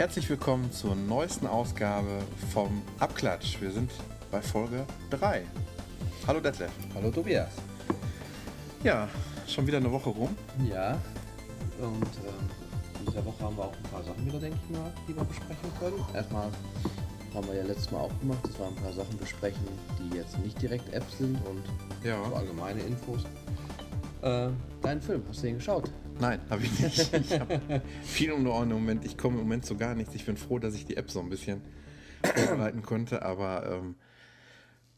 Herzlich willkommen zur neuesten Ausgabe vom Abklatsch. Wir sind bei Folge 3. Hallo Detlef. Hallo Tobias. Ja, schon wieder eine Woche rum. Ja, und ähm, in dieser Woche haben wir auch ein paar Sachen wieder, denke ich mal, die wir besprechen können. Erstmal haben wir ja letztes Mal auch gemacht, dass wir ein paar Sachen besprechen, die jetzt nicht direkt Apps sind und Ja. so allgemeine Infos. Äh, deinen Film, hast du den geschaut? Nein, habe ich nicht. Ich habe viel um die Ohren im Moment. Ich komme im Moment zu gar nichts. Ich bin froh, dass ich die App so ein bisschen vorbereiten konnte, aber ähm,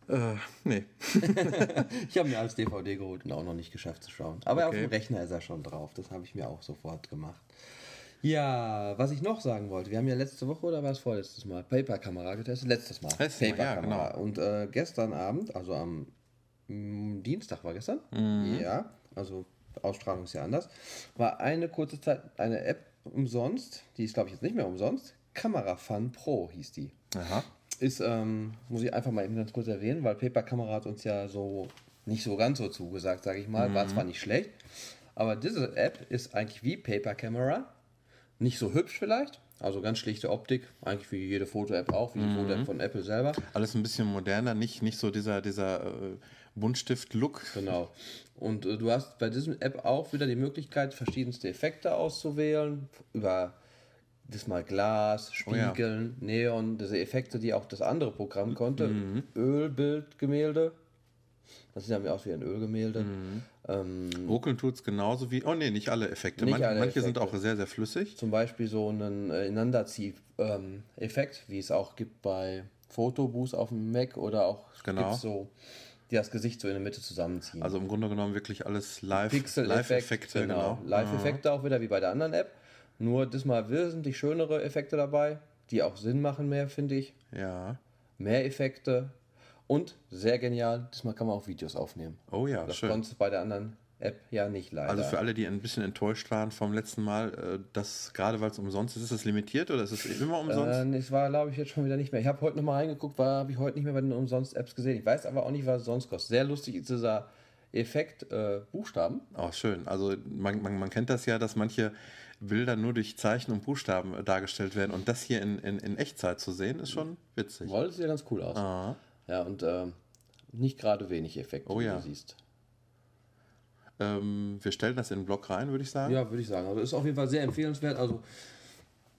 äh, nee. Ich habe mir als DVD geholt und auch noch nicht geschafft zu schauen. Aber auf Okay. dem Rechner ist er schon drauf. Das habe ich mir auch sofort gemacht. Ja, was ich noch sagen wollte, wir haben ja letzte Woche oder war es vorletztes Mal Paper-Kamera getestet? Letztes Mal. Letztes Mal, ja, Paper-Kamera. genau. Und äh, gestern Abend, also am mm, Dienstag war gestern, Mhm. ja, also Ausstrahlung ist ja anders, war eine kurze Zeit eine App umsonst, die ist glaube ich jetzt nicht mehr umsonst, Kamera Fun Pro hieß die Aha. Ist, ähm, muss ich einfach mal eben ganz kurz erwähnen, weil Paper Kamera hat uns ja so nicht so ganz so zugesagt, sage ich mal. War zwar nicht schlecht, aber diese App ist eigentlich wie Paper Camera. Nicht so hübsch vielleicht, also ganz schlichte Optik, eigentlich wie jede Foto-App auch, wie die Foto-App von Apple selber. Alles ein bisschen moderner, nicht, nicht so dieser, dieser äh, Buntstift-Look. Genau. Und äh, du hast bei diesem App auch wieder die Möglichkeit, verschiedenste Effekte auszuwählen. Über diesmal Glas, Oh ja. Spiegeln, Neon, diese Effekte, die auch das andere Programm konnte. Ölbild, Gemälde. Das sieht ja aus wie ein Ölgemälde. Ähm, Ruckeln tut es genauso wie. Oh nee, nicht alle Effekte. Nicht manche alle manche sind Effekte. auch sehr, sehr flüssig. zum Beispiel so einen äh, Ineinanderzieh-Effekt, wie es auch gibt bei Fotoboost auf dem Mac oder auch Genau. so, die das Gesicht so in der Mitte zusammenziehen. Also im Grunde genommen wirklich alles live. Pixel-Effekt, Live-Effekte, genau. genau. Live-Effekte auch wieder wie bei der anderen App. Nur diesmal wesentlich schönere Effekte dabei, die auch Sinn machen mehr, finde ich. Ja. Mehr Effekte und sehr genial, diesmal kann man auch Videos aufnehmen. Oh ja, Das schön. konntest du bei der anderen App ja nicht leider. Also für alle, die ein bisschen enttäuscht waren vom letzten Mal, äh, das gerade weil es umsonst ist, ist es limitiert oder ist es immer umsonst? äh, es war, glaube ich, jetzt schon wieder nicht mehr. Ich habe heute nochmal reingeguckt, war habe ich heute nicht mehr bei den Umsonst-Apps gesehen. Ich weiß aber auch nicht, was es sonst kostet. Sehr lustig ist dieser Effekt äh, Buchstaben. Oh, schön. Also man, man, man kennt das ja, dass manche Bilder nur durch Zeichen und Buchstaben äh, dargestellt werden und das hier in, in, in Echtzeit zu sehen, ist schon witzig. Woll, das sieht ja ganz cool aus. Ah. Ja, und ähm, nicht gerade wenig Effekte, Oh wie ja. du siehst. Ähm, wir stellen das in den Blog rein, würde ich sagen. Ja, würde ich sagen. Also ist auf jeden Fall sehr empfehlenswert. Also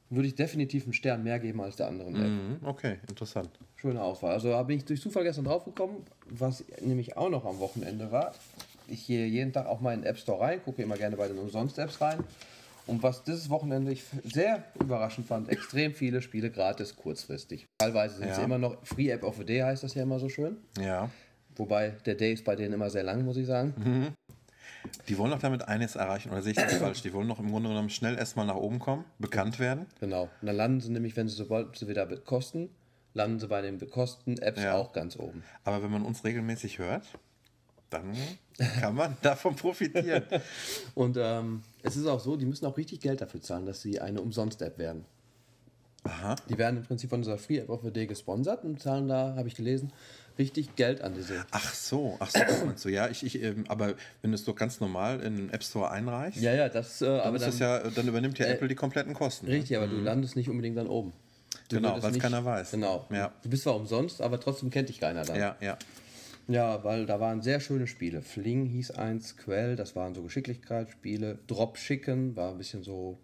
würde ich definitiv einen Stern mehr geben als der anderen App. Mhm, okay, interessant. Schöne Auswahl. Also da bin ich durch Zufall gestern drauf gekommen, was nämlich auch noch am Wochenende war. Ich gehe jeden Tag auch mal in den App Store rein, gucke immer gerne bei den Umsonst-Apps rein. Und was dieses Wochenende ich sehr überraschend fand, extrem viele Spiele gratis kurzfristig. Teilweise sind Ja. sie immer noch Free App of the Day, heißt das ja immer so schön. Ja. Wobei der Day ist bei denen immer sehr lang, muss ich sagen. Die wollen doch damit eines erreichen, oder sehe ich das falsch? Die wollen doch im Grunde genommen schnell erstmal nach oben kommen, bekannt werden. Genau. Und dann landen sie nämlich, wenn sie sobald sie wieder kosten, landen sie bei den kosten Apps Ja. auch ganz oben. Aber wenn man uns regelmäßig hört, dann kann man davon profitieren. Und ähm, es ist auch so, die müssen auch richtig Geld dafür zahlen, dass sie eine Umsonst-App werden. Aha. Die werden im Prinzip von dieser Free App of the Day gesponsert und zahlen da, habe ich gelesen, richtig Geld an diese. Ach so, ach so, du. Ja, ich, ich, ähm, aber wenn du es doch ganz normal in den App Store einreichst, Ja, ja, das, äh, dann, dann, ja, dann übernimmt ja Apple die kompletten Kosten. ne? richtig, aber du landest nicht unbedingt dann oben. Du Genau, weil's nicht- keiner weiß. Genau. Ja. Du bist zwar umsonst, aber trotzdem kennt dich keiner dann. Ja, ja. Ja, weil da waren sehr schöne Spiele. Fling hieß eins, Quell, das waren so Geschicklichkeitsspiele. Drop Chicken war ein bisschen so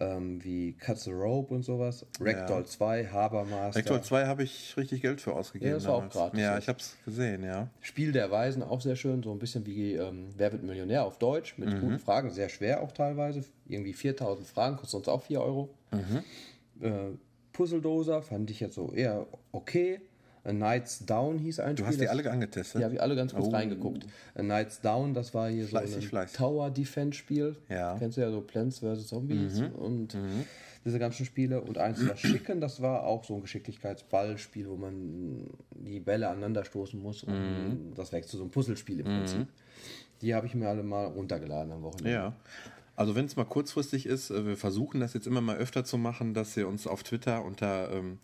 ähm, wie Cut the Rope und sowas. Ragdoll 2, Habermaster. Vector 2 habe ich richtig Geld für ausgegeben. Ja, das war auch damals. gratis Ja, ich habe es gesehen, ja. Spiel der Weisen auch sehr schön, so ein bisschen wie ähm, Wer wird Millionär auf Deutsch, mit Mhm. guten Fragen, sehr schwer auch teilweise. Irgendwie 4000 Fragen, kostet uns auch 4 Euro. Mhm. Äh, Puzzledoser fand ich jetzt so eher okay. A Night's Down hieß ein Du Spiel. hast die das- alle angetestet? Ja, habe ich alle ganz kurz Oh. reingeguckt. A Night's Down, das war hier Fleißig, so ein fleißig. Tower Defense Spiel. Ja. Mhm. Kennst du ja so Plants vs. Zombies und diese ganzen Spiele. Und eins war Schicken, das war auch so ein Geschicklichkeitsballspiel, wo man die Bälle aneinander stoßen muss. Und Mhm. das wächst zu so ein Puzzlespiel im Prinzip. Die habe ich mir alle mal runtergeladen am Wochenende. Ja. Also wenn es mal kurzfristig ist, äh, wir versuchen das jetzt immer mal öfter zu machen, dass ihr uns auf Twitter unter, ähm,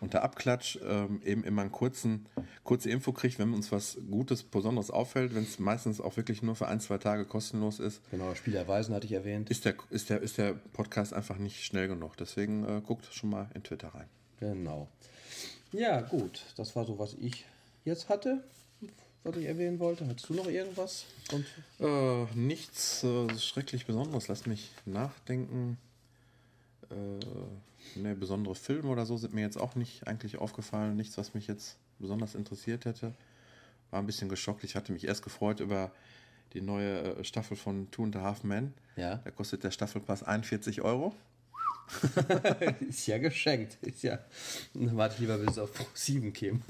unter Abklatsch ähm, eben immer einen kurzen, kurze Info kriegt, wenn uns was Gutes, Besonderes auffällt, wenn es meistens auch wirklich nur für ein, zwei Tage kostenlos ist. Genau, das Spiel der Weisen hatte ich erwähnt. Ist der, ist der, ist der Podcast einfach nicht schnell genug. Deswegen äh, guckt schon mal in Twitter rein. Genau. Ja, gut. Das war so, was ich jetzt hatte, was ich erwähnen wollte. Hattest du noch irgendwas? Und Äh, nichts äh, schrecklich Besonderes. Lass mich nachdenken. Äh, ne, besondere Filme oder so sind mir jetzt auch nicht eigentlich aufgefallen. Nichts, was mich jetzt besonders interessiert hätte. War ein bisschen geschockt. Ich hatte mich erst gefreut über die neue äh, Staffel von Two and a Half Men. Ja. Da kostet der Staffelpass 41 Euro. ist ja geschenkt. Ist ja. Dann warte ich lieber, bis es auf 7 käme.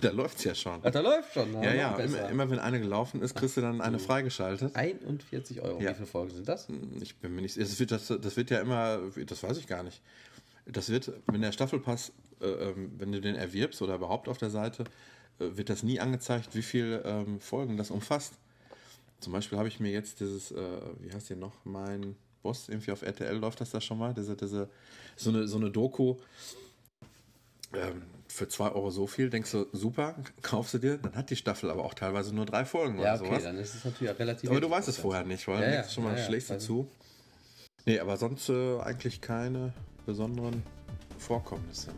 da läuft's ja schon. Ach, da läuft schon. na, Ja, ja, immer, immer wenn eine gelaufen ist, kriegst du dann eine freigeschaltet. 41 Euro. Ja. Wie viele Folgen sind das? Ich bin mir nicht. Das wird, das, das wird ja immer. Das weiß ich gar nicht. Das wird, wenn der Staffelpass, äh, ähm, wenn du den erwirbst oder überhaupt auf der Seite, äh, wird das nie angezeigt, wie viele ähm, Folgen das umfasst. Zum Beispiel habe ich mir jetzt dieses, äh, wie heißt der noch, mein Boss, irgendwie auf RTL läuft das da schon mal, diese, diese, so eine, so eine Doku. Ähm, für 2 Euro so viel, denkst du, super, kaufst du dir, dann hat die Staffel aber auch teilweise nur drei Folgen Ja, oder okay, sowas. dann ist es natürlich relativ. Aber du weißt es vorher nicht, weil Ja, ja, ja, schon mal ja, ja, schlägst du weiß zu. Nee, aber sonst äh, eigentlich keine besonderen Vorkommnisse.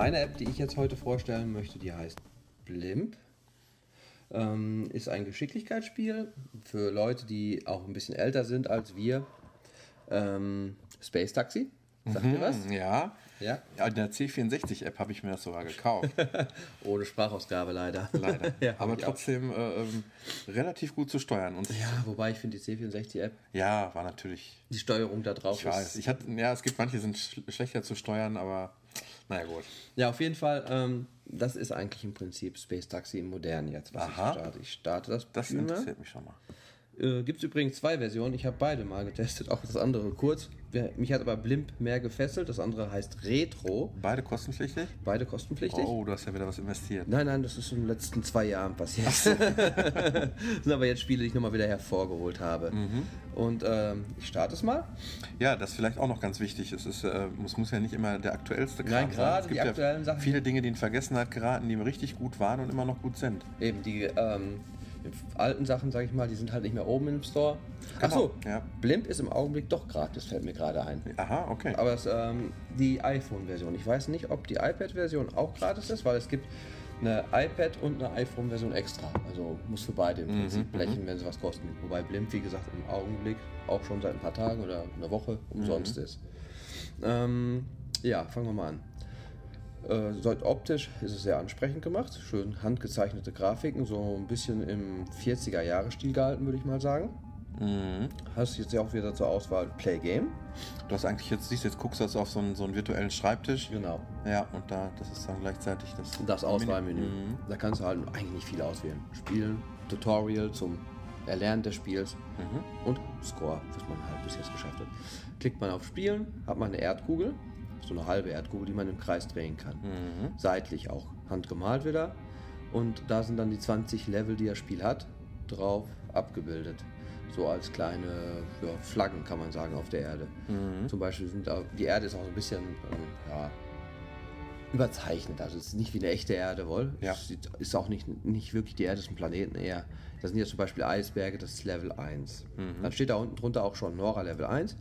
Meine App, die ich jetzt heute vorstellen möchte, die heißt Blimp. Ähm, ist ein Geschicklichkeitsspiel für Leute, die auch ein bisschen älter sind als wir. Ähm, Space Taxi, sagt ihr was? Ja. Ja. ja. In der C64-App habe ich mir das sogar gekauft. Ohne Sprachausgabe leider. Leider. ja, aber trotzdem äh, ähm, relativ gut zu steuern. Und Ja, wobei ich finde die C64-App, ja, war natürlich. die Steuerung da drauf Ich weiß. Ich hatte, ja, es gibt manche, die sind sch schlechter zu steuern, aber naja, gut. Ja, auf jeden Fall, ähm, das ist eigentlich im Prinzip Space Taxi im Modernen jetzt, was Aha. ich starte. Ich starte das Das mal. interessiert mich schon mal. Äh, Gibt es übrigens zwei Versionen. Ich habe beide mal getestet, auch das andere kurz. Mich hat aber Blimp mehr gefesselt. Das andere heißt Retro. Beide kostenpflichtig? Beide kostenpflichtig. Oh, du hast ja wieder was investiert. Nein, nein, das ist in den letzten zwei Jahren passiert. das sind aber jetzt Spiele, die ich nochmal wieder hervorgeholt habe. Mhm. Und ähm, ich starte es mal. Ja, das ist vielleicht auch noch ganz wichtig. Es, ist, äh, es muss ja nicht immer der aktuellste Kram Nein, gerade Es gibt die aktuellen ja Sachen- Viele Dinge, die in Vergessenheit geraten, die richtig gut waren und immer noch gut sind. Eben die ähm, alten Sachen, sage ich mal, die sind halt nicht mehr oben im Store. Achso, Genau, ja. Blimp ist im Augenblick doch gratis, fällt mir gerade ein. Aha, okay. Aber es, ähm, die iPhone-Version. Ich weiß nicht, ob die iPad-Version auch gratis ist, weil es gibt eine iPad- und eine iPhone-Version extra. Also muss für beide im Prinzip blechen, wenn sie was kosten. Wobei Blimp, wie gesagt, im Augenblick auch schon seit ein paar Tagen oder einer Woche umsonst ist. Ähm, ja, fangen wir mal an. Äh, optisch ist es sehr ansprechend gemacht. Schön handgezeichnete Grafiken, so ein bisschen im 40er-Jahre-Stil gehalten, würde ich mal sagen. Mhm. Hast jetzt ja auch wieder zur Auswahl Play Game. Du hast eigentlich jetzt, siehst jetzt guckst du jetzt auf so einen, so einen virtuellen Schreibtisch. Genau. Ja, und da, das ist dann gleichzeitig das. Das Auswahlmenü. Mhm. Da kannst du halt eigentlich nicht viel auswählen. Spielen, Tutorial zum Erlernen des Spiels Mhm. und Score, was man halt bis jetzt geschafft hat. Klickt man auf Spielen, hat man eine Erdkugel, so eine halbe Erdkugel, die man im Kreis drehen kann. Mhm. Seitlich auch handgemalt wieder. Und da sind dann die 20 Level, die das Spiel hat, drauf abgebildet. So als kleine ja, Flaggen, kann man sagen, auf der Erde. Mhm. Zum Beispiel sind da, die Erde ist auch so ein bisschen ähm, ja, überzeichnet. Also es ist nicht wie eine echte Erde, wohl. Ja. Es ist auch nicht, nicht wirklich die Erde, es ist ein Planeten eher. Da sind jetzt zum Beispiel Eisberge, das ist Level 1. Mhm. Dann steht da unten drunter auch schon Nora Level 1.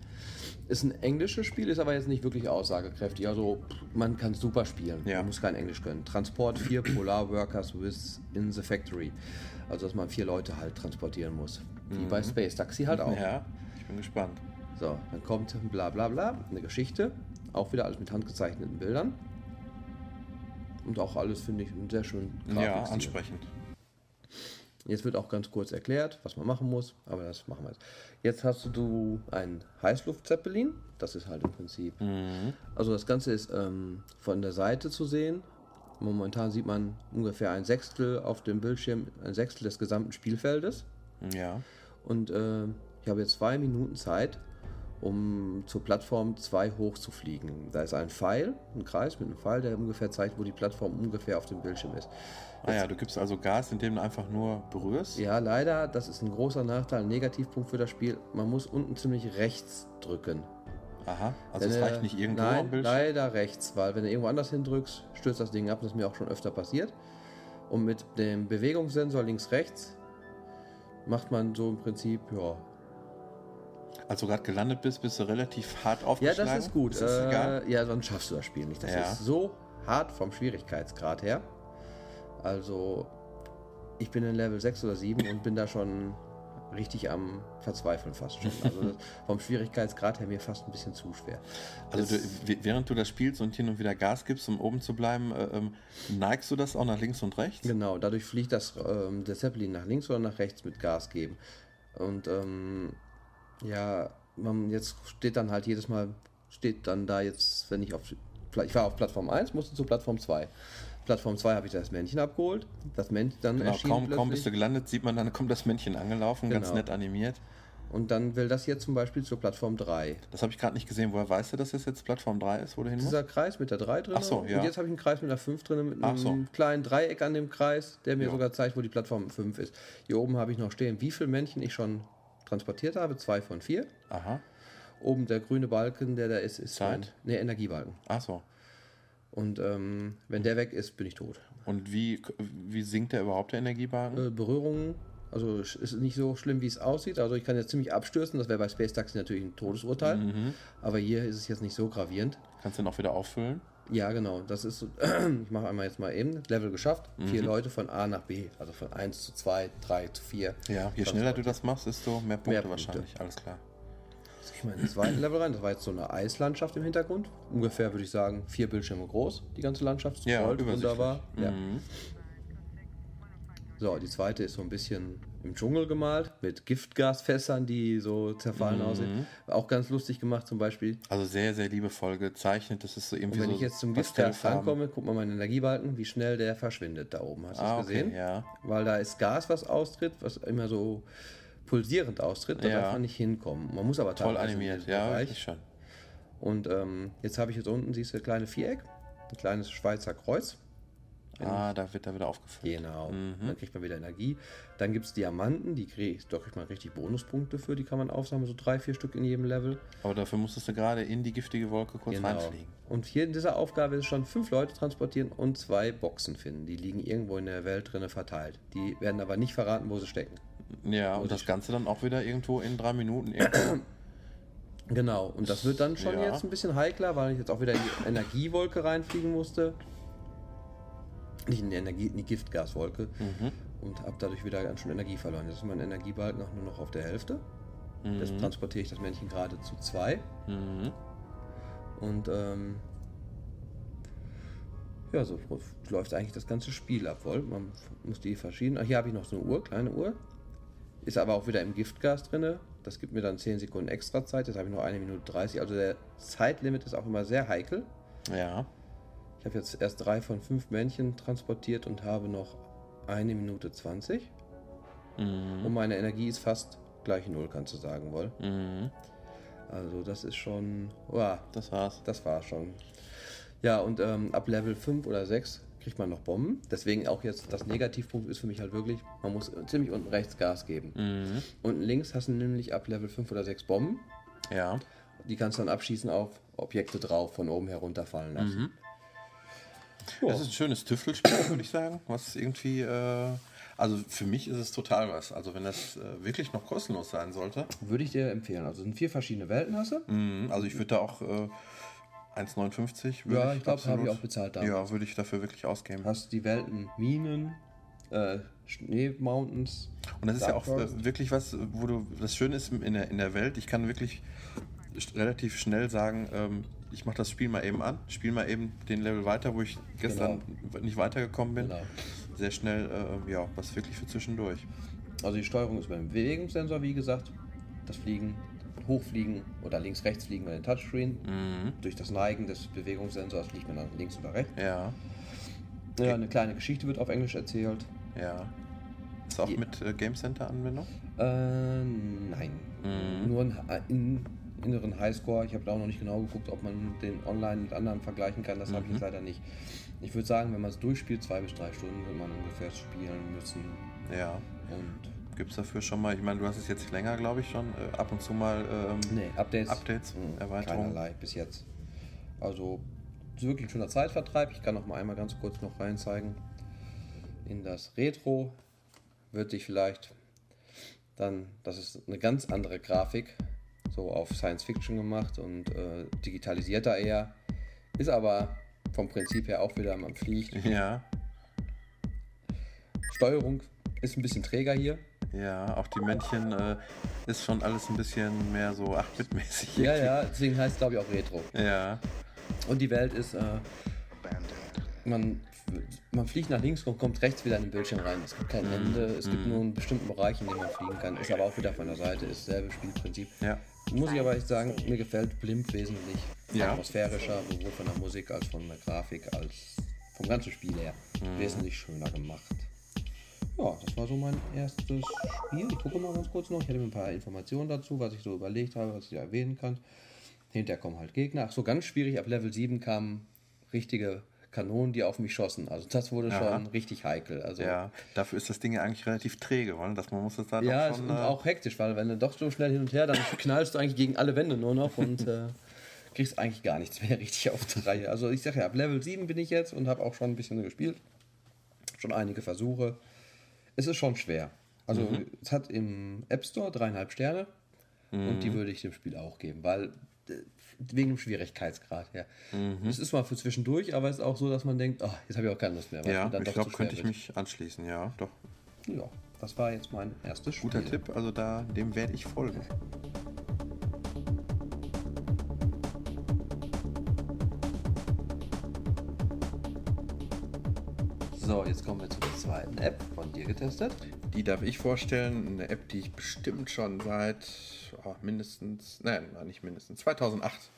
Ist ein englisches Spiel, ist aber jetzt nicht wirklich aussagekräftig. Also man kann super spielen. Ja. Man muss kein Englisch können. Transport 4 Polar Workers with in the Factory. Also dass man vier Leute halt transportieren muss. Wie bei Space Taxi halt auch. Mhm. Ja, ich bin gespannt. So, dann kommt bla bla bla, eine Geschichte. Auch wieder alles mit handgezeichneten Bildern. Und auch alles, finde ich, sehr schönen Ja, ansprechend. Jetzt wird auch ganz kurz erklärt, was man machen muss, aber das machen wir jetzt. Jetzt hast du einen Heißluftzeppelin. Das ist halt im Prinzip. Mhm. Also das Ganze ist ähm, von der Seite zu sehen. Momentan sieht man ungefähr ein Sechstel auf dem Bildschirm, ein Sechstel des gesamten Spielfeldes. Ja. Und äh, ich habe jetzt zwei Minuten Zeit, um zur Plattform 2 hochzufliegen. Da ist ein Pfeil, ein Kreis mit einem Pfeil, der ungefähr zeigt, wo die Plattform ungefähr auf dem Bildschirm ist. Ah ja, du gibst also Gas, indem du einfach nur berührst. Ja, leider, das ist ein großer Nachteil, ein Negativpunkt für das Spiel. Man muss unten ziemlich rechts drücken. Aha, also Wenn es reicht nicht irgendwo nein, am Bildschirm. leider rechts, weil wenn du irgendwo anders hindrückst, stürzt das Ding ab. Das ist mir auch schon öfter passiert. Und mit dem Bewegungssensor links-rechts macht man so im Prinzip, ja. Als du gerade gelandet bist, bist du relativ hart Ja, aufgeschlagen. das ist gut. Ist das? Äh, ja, sonst schaffst du das Spiel nicht. Das Ja. ist so hart vom Schwierigkeitsgrad her. Also, ich bin in Level 6 oder 7 und bin da schon richtig am Verzweifeln fast schon. Also vom Schwierigkeitsgrad her mir fast ein bisschen zu schwer. Also du, während du das spielst und hin und wieder Gas gibst, um oben zu bleiben, äh, ähm, neigst du das auch nach links und rechts? Genau, dadurch fliegt das, ähm, der Zeppelin nach links oder nach rechts mit Gas geben. Und ähm, ja, man, jetzt steht dann halt jedes Mal, steht dann da jetzt, wenn ich auf, ich war auf Plattform 1, musste zu Plattform 2. Plattform 2 habe ich das Männchen abgeholt. Das Männchen dann Genau, erschien kaum, kaum bist plötzlich. du gelandet, sieht man dann, kommt das Männchen angelaufen, ganz Genau. nett animiert. Und dann will das jetzt zum Beispiel zur Plattform 3. Das habe ich gerade nicht gesehen. Woher weißt du, dass das jetzt Plattform 3 ist, wo du hin musst? Dieser Kreis mit der 3 drin. Ach so, ja. Und jetzt habe ich einen Kreis mit einer 5 drin, mit einem so. kleinen Dreieck an dem Kreis, der mir Ja. sogar zeigt, wo die Plattform 5 ist. Hier oben habe ich noch stehen, wie viele Männchen ich schon transportiert habe. Zwei von vier. Aha, Oben der grüne Balken, der da ist, ist Zeit? ne, Energiebalken. ach so. Und ähm, wenn der weg ist, bin ich tot. Und wie, wie sinkt der überhaupt, der Energiewagen? Äh, Berührungen, also es ist nicht so schlimm, wie es aussieht. Also ich kann jetzt ziemlich abstürzen. Das wäre bei Space Taxi natürlich ein Todesurteil. Mhm. Aber hier ist es jetzt nicht so gravierend. Kannst du den auch wieder auffüllen? Ja, genau. Das ist so, ich mache einmal jetzt mal eben, Level geschafft. Mhm. Vier Leute von A nach B. Also von 1 zu 2, 3 zu 4. Ja, je schneller du das machst, desto mehr Punkte Mehr Punkte. wahrscheinlich. Alles klar. Jetzt gehe ich mal in den zweiten Level rein. Das war jetzt so eine Eislandschaft im Hintergrund. Ungefähr würde ich sagen, vier Bildschirme groß, die ganze Landschaft. Ja, Gold, übersichtlich. wunderbar. Ja. Mhm. So, die zweite ist so ein bisschen im Dschungel gemalt, mit Giftgasfässern, die so zerfallen Mhm. aussehen. Auch ganz lustig gemacht zum Beispiel. Also sehr, sehr liebevoll gezeichnet. Das ist so irgendwie Und wenn so ich jetzt zum Giftgas rankomme, guck mal meinen Energiebalken, wie schnell der verschwindet da oben. Hast du Ah, das okay, gesehen? ja. Weil da ist Gas, was austritt, was immer so pulsierend austritt, da Ja. darf man nicht hinkommen. Man muss aber Toll animiert, ja, Bereich. richtig schön. Und ähm, jetzt habe ich jetzt unten, siehst du, ein kleines Viereck, ein kleines Schweizer Kreuz. Ah, da wird er wieder aufgefüllt. Genau. Mhm. Dann kriegt man wieder Energie. Dann gibt es Diamanten, die kriegt, da kriegt man richtig Bonuspunkte für, die kann man aufsammeln, so drei, vier Stück in jedem Level. Aber dafür musstest du gerade in die giftige Wolke kurz Genau. reinfliegen. Und hier in dieser Aufgabe ist schon fünf Leute transportieren und zwei Boxen finden. Die liegen irgendwo in der Welt drinne verteilt. Die werden aber nicht verraten, wo sie stecken. Ja, und das Ganze dann auch wieder irgendwo in drei Minuten. irgendwo. Genau, und das wird dann schon Ja. jetzt ein bisschen heikler, weil ich jetzt auch wieder in die Energiewolke reinfliegen musste. Nicht in die, Energie, in die Giftgaswolke. mhm. Und habe dadurch wieder ganz schön Energie verloren. Jetzt ist mein Energiebalken auch nur noch auf der Hälfte. Jetzt Mhm. transportiere ich das Männchen gerade zu zwei. Mhm. Und ähm, ja, so läuft eigentlich das ganze Spiel ab. Wohl. Man muss die verschiedenen. Ach, hier habe ich noch so eine Uhr, kleine Uhr. Ist aber auch wieder im Giftgas drin. Das gibt mir dann 10 Sekunden extra Zeit. Jetzt habe ich noch eine Minute 30. Also der Zeitlimit ist auch immer sehr heikel. Ja. Ich habe jetzt erst drei von fünf Männchen transportiert und habe noch eine Minute 20. Mhm. Und meine Energie ist fast gleich null, kannst du sagen wohl. Mhm. Also das ist schon. Uah, Das war's. das war schon. Ja, und ähm, ab Level 5 oder 6 kriegt man noch Bomben. Deswegen auch jetzt das Negativpunkt ist für mich halt wirklich, man muss ziemlich unten rechts Gas geben. Mhm. Unten links hast du nämlich ab Level 5 oder 6 Bomben. Ja. Die kannst du dann abschießen auf Objekte drauf, von oben herunterfallen lassen. Mhm. Ja. Das ist ein schönes Tüftelspiel, würde ich sagen. Was irgendwie. Äh, also für mich ist es total was. Also wenn das äh, wirklich noch kostenlos sein sollte. Würde ich dir empfehlen. Also es sind vier verschiedene Welten hast du. Mhm. Also ich würde da auch äh, 1,59 würde Ja, ich glaube, habe ich auch bezahlt damals. Ja, würde ich dafür wirklich ausgeben. Hast die Welten Minen, äh, Schneemountains. Und das ist ja auch Dark äh, wirklich was, wo du, das Schöne ist in der, in der Welt, ich kann wirklich relativ schnell sagen, ähm, ich mache das Spiel mal eben an, spiele mal eben den Level weiter, wo ich gestern nicht weitergekommen bin. Genau. Sehr schnell, äh, ja, was wirklich für zwischendurch. Also die Steuerung ist beim Bewegungssensor, wie gesagt. Das Fliegen, Hochfliegen oder links-rechts fliegen bei den Touchscreen. Mhm. Durch das Neigen des Bewegungssensors fliegt man dann links oder rechts. Ja, Ja, eine kleine Geschichte wird auf Englisch erzählt. ja. Ist auch Die- mit äh, Game Center Anwendung? Äh, nein. Mhm. Nur in, in inneren Highscore. Ich habe da auch noch nicht genau geguckt, ob man den online mit anderen vergleichen kann. Das habe ich jetzt leider nicht. Ich würde sagen, wenn man es durchspielt, zwei bis drei Stunden wird man ungefähr spielen müssen. Ja. Und Gibt es dafür schon mal, ich meine, du hast es jetzt länger, glaube ich, schon, äh, ab und zu mal ähm, nee, Updates, Updates mh, Erweiterungen. keinerlei bis jetzt. Also ist wirklich ein schöner Zeitvertreib. Ich kann noch mal einmal ganz kurz noch rein zeigen. In das Retro wird sich vielleicht dann, das ist eine ganz andere Grafik, so auf Science Fiction gemacht und äh, digitalisierter eher. Ist aber vom Prinzip her auch wieder, man fliegt. Ja, Steuerung ist ein bisschen träger hier. ja, auch die Männchen äh, ist schon alles ein bisschen mehr so 8-Bit-mäßig. Ja, ja, deswegen heißt es glaube ich auch Retro. Ja, Und die Welt ist, äh, man, man fliegt nach links und kommt rechts wieder in den Bildschirm rein. Es gibt kein Ende, es gibt nur einen bestimmten Bereich, in dem man fliegen kann. Ist aber auch wieder von der Seite, ist dasselbe Spielprinzip. ja. Muss ich aber echt sagen, mir gefällt Blimp wesentlich Ja. atmosphärischer, sowohl von der Musik als von der Grafik, als vom ganzen Spiel her. Mhm. Wesentlich schöner gemacht. Ja, das war so mein erstes Spiel. Ich gucke mal ganz kurz noch. Ich hätte mir ein paar Informationen dazu, was ich so überlegt habe, was ich da erwähnen kann. Hinterher kommen halt Gegner. Ach so, ganz schwierig. Ab Level 7 kamen richtige Kanonen, die auf mich schossen. Also das wurde Aha. schon richtig heikel. Also Ja, dafür ist das Ding ja eigentlich relativ träge, weil dass man muss das da ja, es schon. ist äh, auch hektisch, weil wenn du doch so schnell hin und her, dann knallst du eigentlich gegen alle Wände nur noch und äh, kriegst eigentlich gar nichts mehr richtig auf die Reihe. Also ich sage ja, ab Level 7 bin ich jetzt und habe auch schon ein bisschen gespielt. Schon einige Versuche. Es ist schon schwer. Also es hat im App Store dreieinhalb Sterne und die würde ich dem Spiel auch geben, weil äh, wegen dem Schwierigkeitsgrad her. Es ist mal für zwischendurch, aber es ist auch so, dass man denkt, oh, jetzt habe ich auch keine Lust mehr. ja, ich glaube, zu könnte ich wird. mich anschließen, ja, doch. Ja, das war jetzt mein erstes Spiel. Guter Tipp, also da, dem werde ich folgen. So, jetzt kommen wir zur zweiten App von dir getestet. Die darf ich vorstellen, eine App, die ich bestimmt schon seit oh, mindestens, nein, nein, nicht mindestens, 2008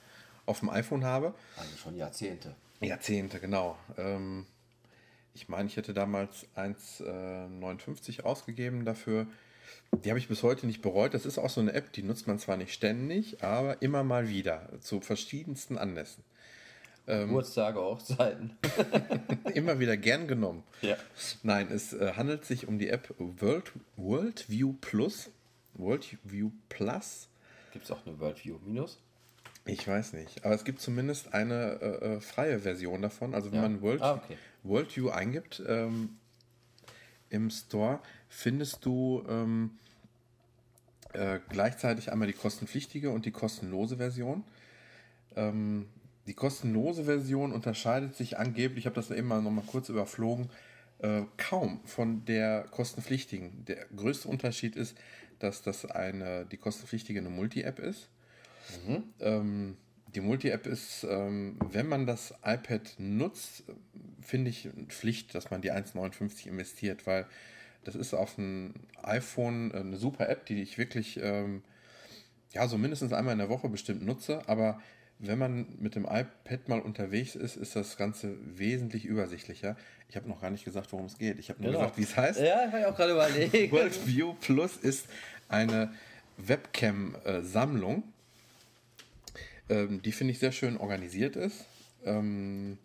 auf dem iPhone habe. Also schon Jahrzehnte. Jahrzehnte, genau. Ähm, ich meine, ich hätte damals 1,59 ausgegeben dafür. Die habe ich bis heute nicht bereut. Das ist auch so eine App, die nutzt man zwar nicht ständig, aber immer mal wieder zu verschiedensten Anlässen. Geburtstage, Hochzeiten. Immer wieder gern genommen. Ja. Nein, es äh, handelt sich um die App World, Worldview Plus. Worldview Plus. Gibt es auch eine Worldview Minus? Ich weiß nicht, aber es gibt zumindest eine äh, äh, freie Version davon. Also wenn Ja. man World, Ah, okay. Worldview eingibt ähm, im Store, findest du ähm, äh, gleichzeitig einmal die kostenpflichtige und die kostenlose Version. Ähm, die kostenlose Version unterscheidet sich angeblich, ich habe das eben mal noch mal kurz überflogen, äh, kaum von der kostenpflichtigen. Der größte Unterschied ist, dass das eine, die kostenpflichtige eine Multi-App ist. Ähm, die Multi-App ist, ähm, wenn man das iPad nutzt, äh, finde ich Pflicht, dass man die 1,59 investiert, weil das ist auf dem iPhone äh, eine super App, die ich wirklich ähm, ja so mindestens einmal in der Woche bestimmt nutze, aber wenn man mit dem iPad mal unterwegs ist, ist das Ganze wesentlich übersichtlicher. Ich habe noch gar nicht gesagt, worum es geht. Ich habe nur gesagt, wie es heißt. Ja, habe ich auch gerade überlegt. Worldview Plus ist eine Webcam-Sammlung, ähm, die finde ich sehr schön organisiert ist. Ähm,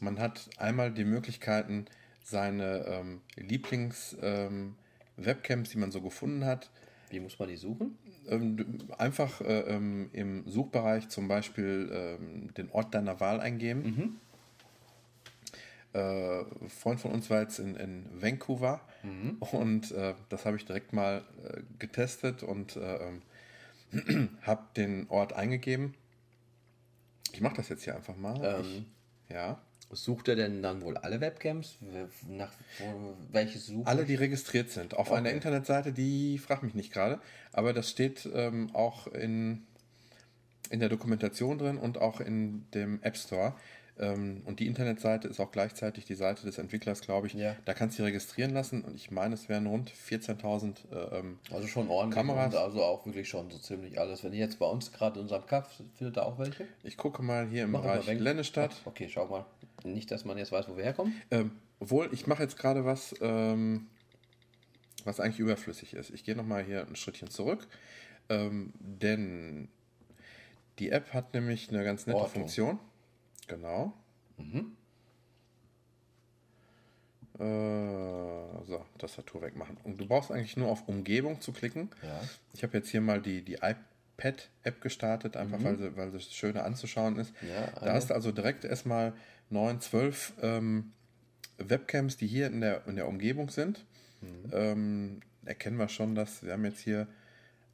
man hat einmal die Möglichkeiten, seine ähm, Lieblings-Webcams, die man so gefunden hat, Wie muss man die suchen? ähm, einfach äh, ähm, im Suchbereich zum Beispiel ähm, den Ort deiner Wahl eingeben. Äh, Freund von uns war jetzt in, in Vancouver und äh, das habe ich direkt mal äh, getestet und äh, ähm, habe den Ort eingegeben. Ich mache das jetzt hier einfach mal. Ähm. ich, ja. Sucht er denn dann wohl alle Webcams? Nach welche sucht Alle, die registriert sind. Auf einer Okay. Internetseite, die fragt mich nicht gerade, aber das steht ähm, auch in, in der Dokumentation drin und auch in dem App Store. Ähm, und die Internetseite ist auch gleichzeitig die Seite des Entwicklers, glaube ich. Ja. Da kannst du dich registrieren lassen und ich meine, es wären rund 14.000 äh, ähm, Also schon ordentlich. Kameras. Also auch wirklich schon so ziemlich alles. Wenn ihr jetzt bei uns gerade in unserem Kaff, findet ihr auch welche? Ich gucke mal hier im Mach Bereich. Lennestadt. Okay, schau mal. Nicht, dass man jetzt weiß, wo wir herkommen. Ähm, obwohl, ich mache jetzt gerade was, ähm, was eigentlich überflüssig ist. Ich gehe nochmal hier ein Schrittchen zurück. Ähm, denn Die App hat nämlich eine ganz nette Ortung. Funktion. Genau. Äh, so, Tastatur wegmachen. Und du brauchst eigentlich nur auf Umgebung zu klicken. Ja. Ich habe jetzt hier mal die, die iPad-App gestartet, einfach weil, sie, weil es schöner anzuschauen ist. Ja, da hast du also direkt erstmal 9, 12 ähm, Webcams, die hier in der, in der Umgebung sind. Ähm, erkennen wir schon, dass wir haben jetzt hier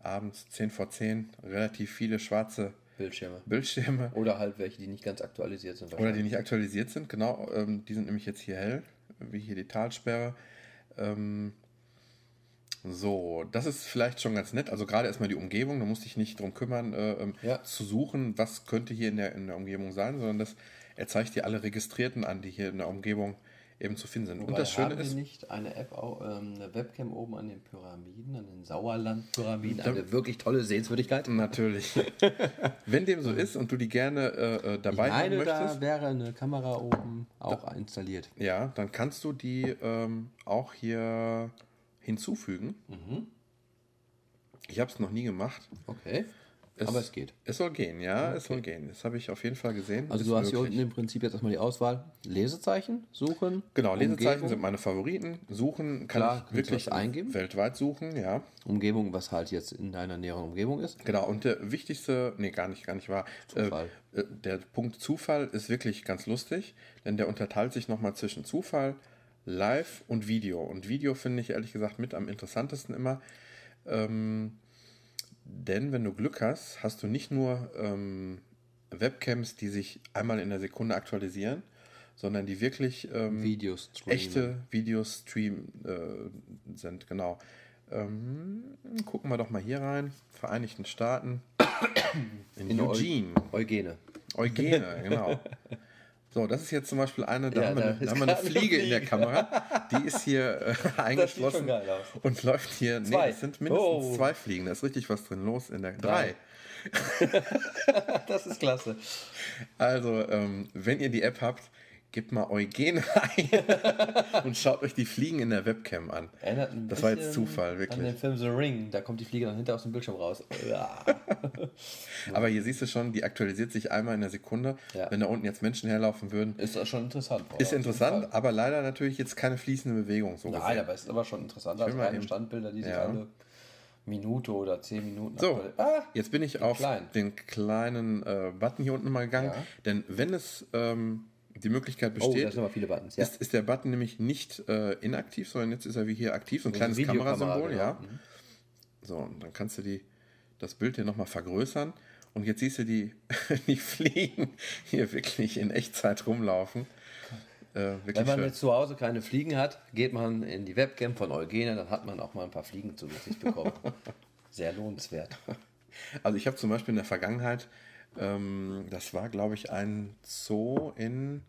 abends 10 vor 10 relativ viele schwarze Bildschirme. Bildschirme. Oder halt welche, die nicht ganz aktualisiert sind. Oder die nicht aktualisiert sind, genau. Ähm, die sind nämlich jetzt hier hell, wie hier die Talsperre. Ähm, so, das ist vielleicht schon ganz nett. Also gerade erstmal die Umgebung, da musst dich nicht drum kümmern, äh, ähm, Ja. zu suchen, was könnte hier in der, in der Umgebung sein, sondern das, er zeigt dir alle Registrierten an, die hier in der Umgebung eben zu finden sind. Und Wobei, das Schöne haben wir ist, nicht eine App, ähm, eine Webcam oben an den Pyramiden, an den Sauerland-Pyramiden? Da- Eine wirklich tolle Sehenswürdigkeit. natürlich, wenn dem so ist und du die gerne äh, äh, dabei Ich haben meine, möchtest, da wäre eine Kamera oben auch installiert. ja, dann kannst du die ähm, auch hier hinzufügen. Mhm. Ich habe es noch nie gemacht. Okay. Es- Aber es geht. Es soll gehen, ja, es soll gehen. Das habe ich auf jeden Fall gesehen. Also du hast hier möglich. unten im Prinzip jetzt erstmal die Auswahl. Lesezeichen, suchen. Genau, Lesezeichen Umgebung. sind meine Favoriten. Suchen kann Klar, ich wirklich eingeben. weltweit suchen, ja. Umgebung, was halt jetzt in deiner näheren Umgebung ist. Genau, und der wichtigste, nee, gar nicht, gar nicht wahr. Zufall. Äh, äh, der Punkt Zufall ist wirklich ganz lustig, denn der unterteilt sich nochmal zwischen Zufall, Live und Video. Und Video finde ich ehrlich gesagt mit am interessantesten immer. Ähm, denn wenn du Glück hast, hast du nicht nur ähm, Webcams, die sich einmal in der Sekunde aktualisieren, sondern die wirklich ähm, Videos echte Videos stream äh, sind, genau. Ähm, gucken wir doch mal hier rein. Vereinigten Staaten. In, In Eu- Eugene. Eugene. Eugene, genau. So, das ist jetzt zum Beispiel eine, da Ja, haben wir, da haben wir eine Fliege in der. Kamera. Die ist hier äh, eingeschlossen und läuft hier. Nee, Zwei. es sind mindestens Oh. zwei Fliegen. Da ist richtig was drin los in der. Drei. Das ist klasse. Also, ähm, wenn ihr die App habt, gebt mal Eugene ein und schaut euch die Fliegen in der Webcam an. Erinnert ein Das war jetzt Zufall, An wirklich. den Film The Ring. Da kommt die Fliege dann hinter aus dem Bildschirm raus. Ja. Aber hier siehst du schon, die aktualisiert sich einmal in der Sekunde. Ja. Wenn da unten jetzt Menschen herlaufen würden, Ist das schon interessant. oder? ist interessant, aber leider natürlich jetzt keine fließende Bewegung so Nein, gesehen. aber es ist aber schon interessant. als will mal reine eben- Standbilder, die sich Ja. alle Minute oder zehn Minuten So, Ah, jetzt bin ich auf klein. den kleinen äh, Button hier unten mal gegangen, Ja. denn wenn es ähm, die Möglichkeit oh, besteht, sind aber viele Buttons. Ja. ist, ist der Button nämlich nicht äh, inaktiv, sondern jetzt ist er wie hier aktiv, so ein kleines Videokamera, Kamerasymbol, genau. ja. So, und dann kannst du die, das Bild hier nochmal vergrößern und jetzt siehst du die, die Fliegen hier wirklich in Echtzeit rumlaufen. Äh, Wenn man schön. jetzt zu Hause keine Fliegen hat, geht man in die Webcam von Eugene, dann hat man auch mal ein paar Fliegen zu Gesicht bekommen. Sehr lohnenswert. Also ich habe zum Beispiel in der Vergangenheit, ähm, das war glaube ich ein Zoo in,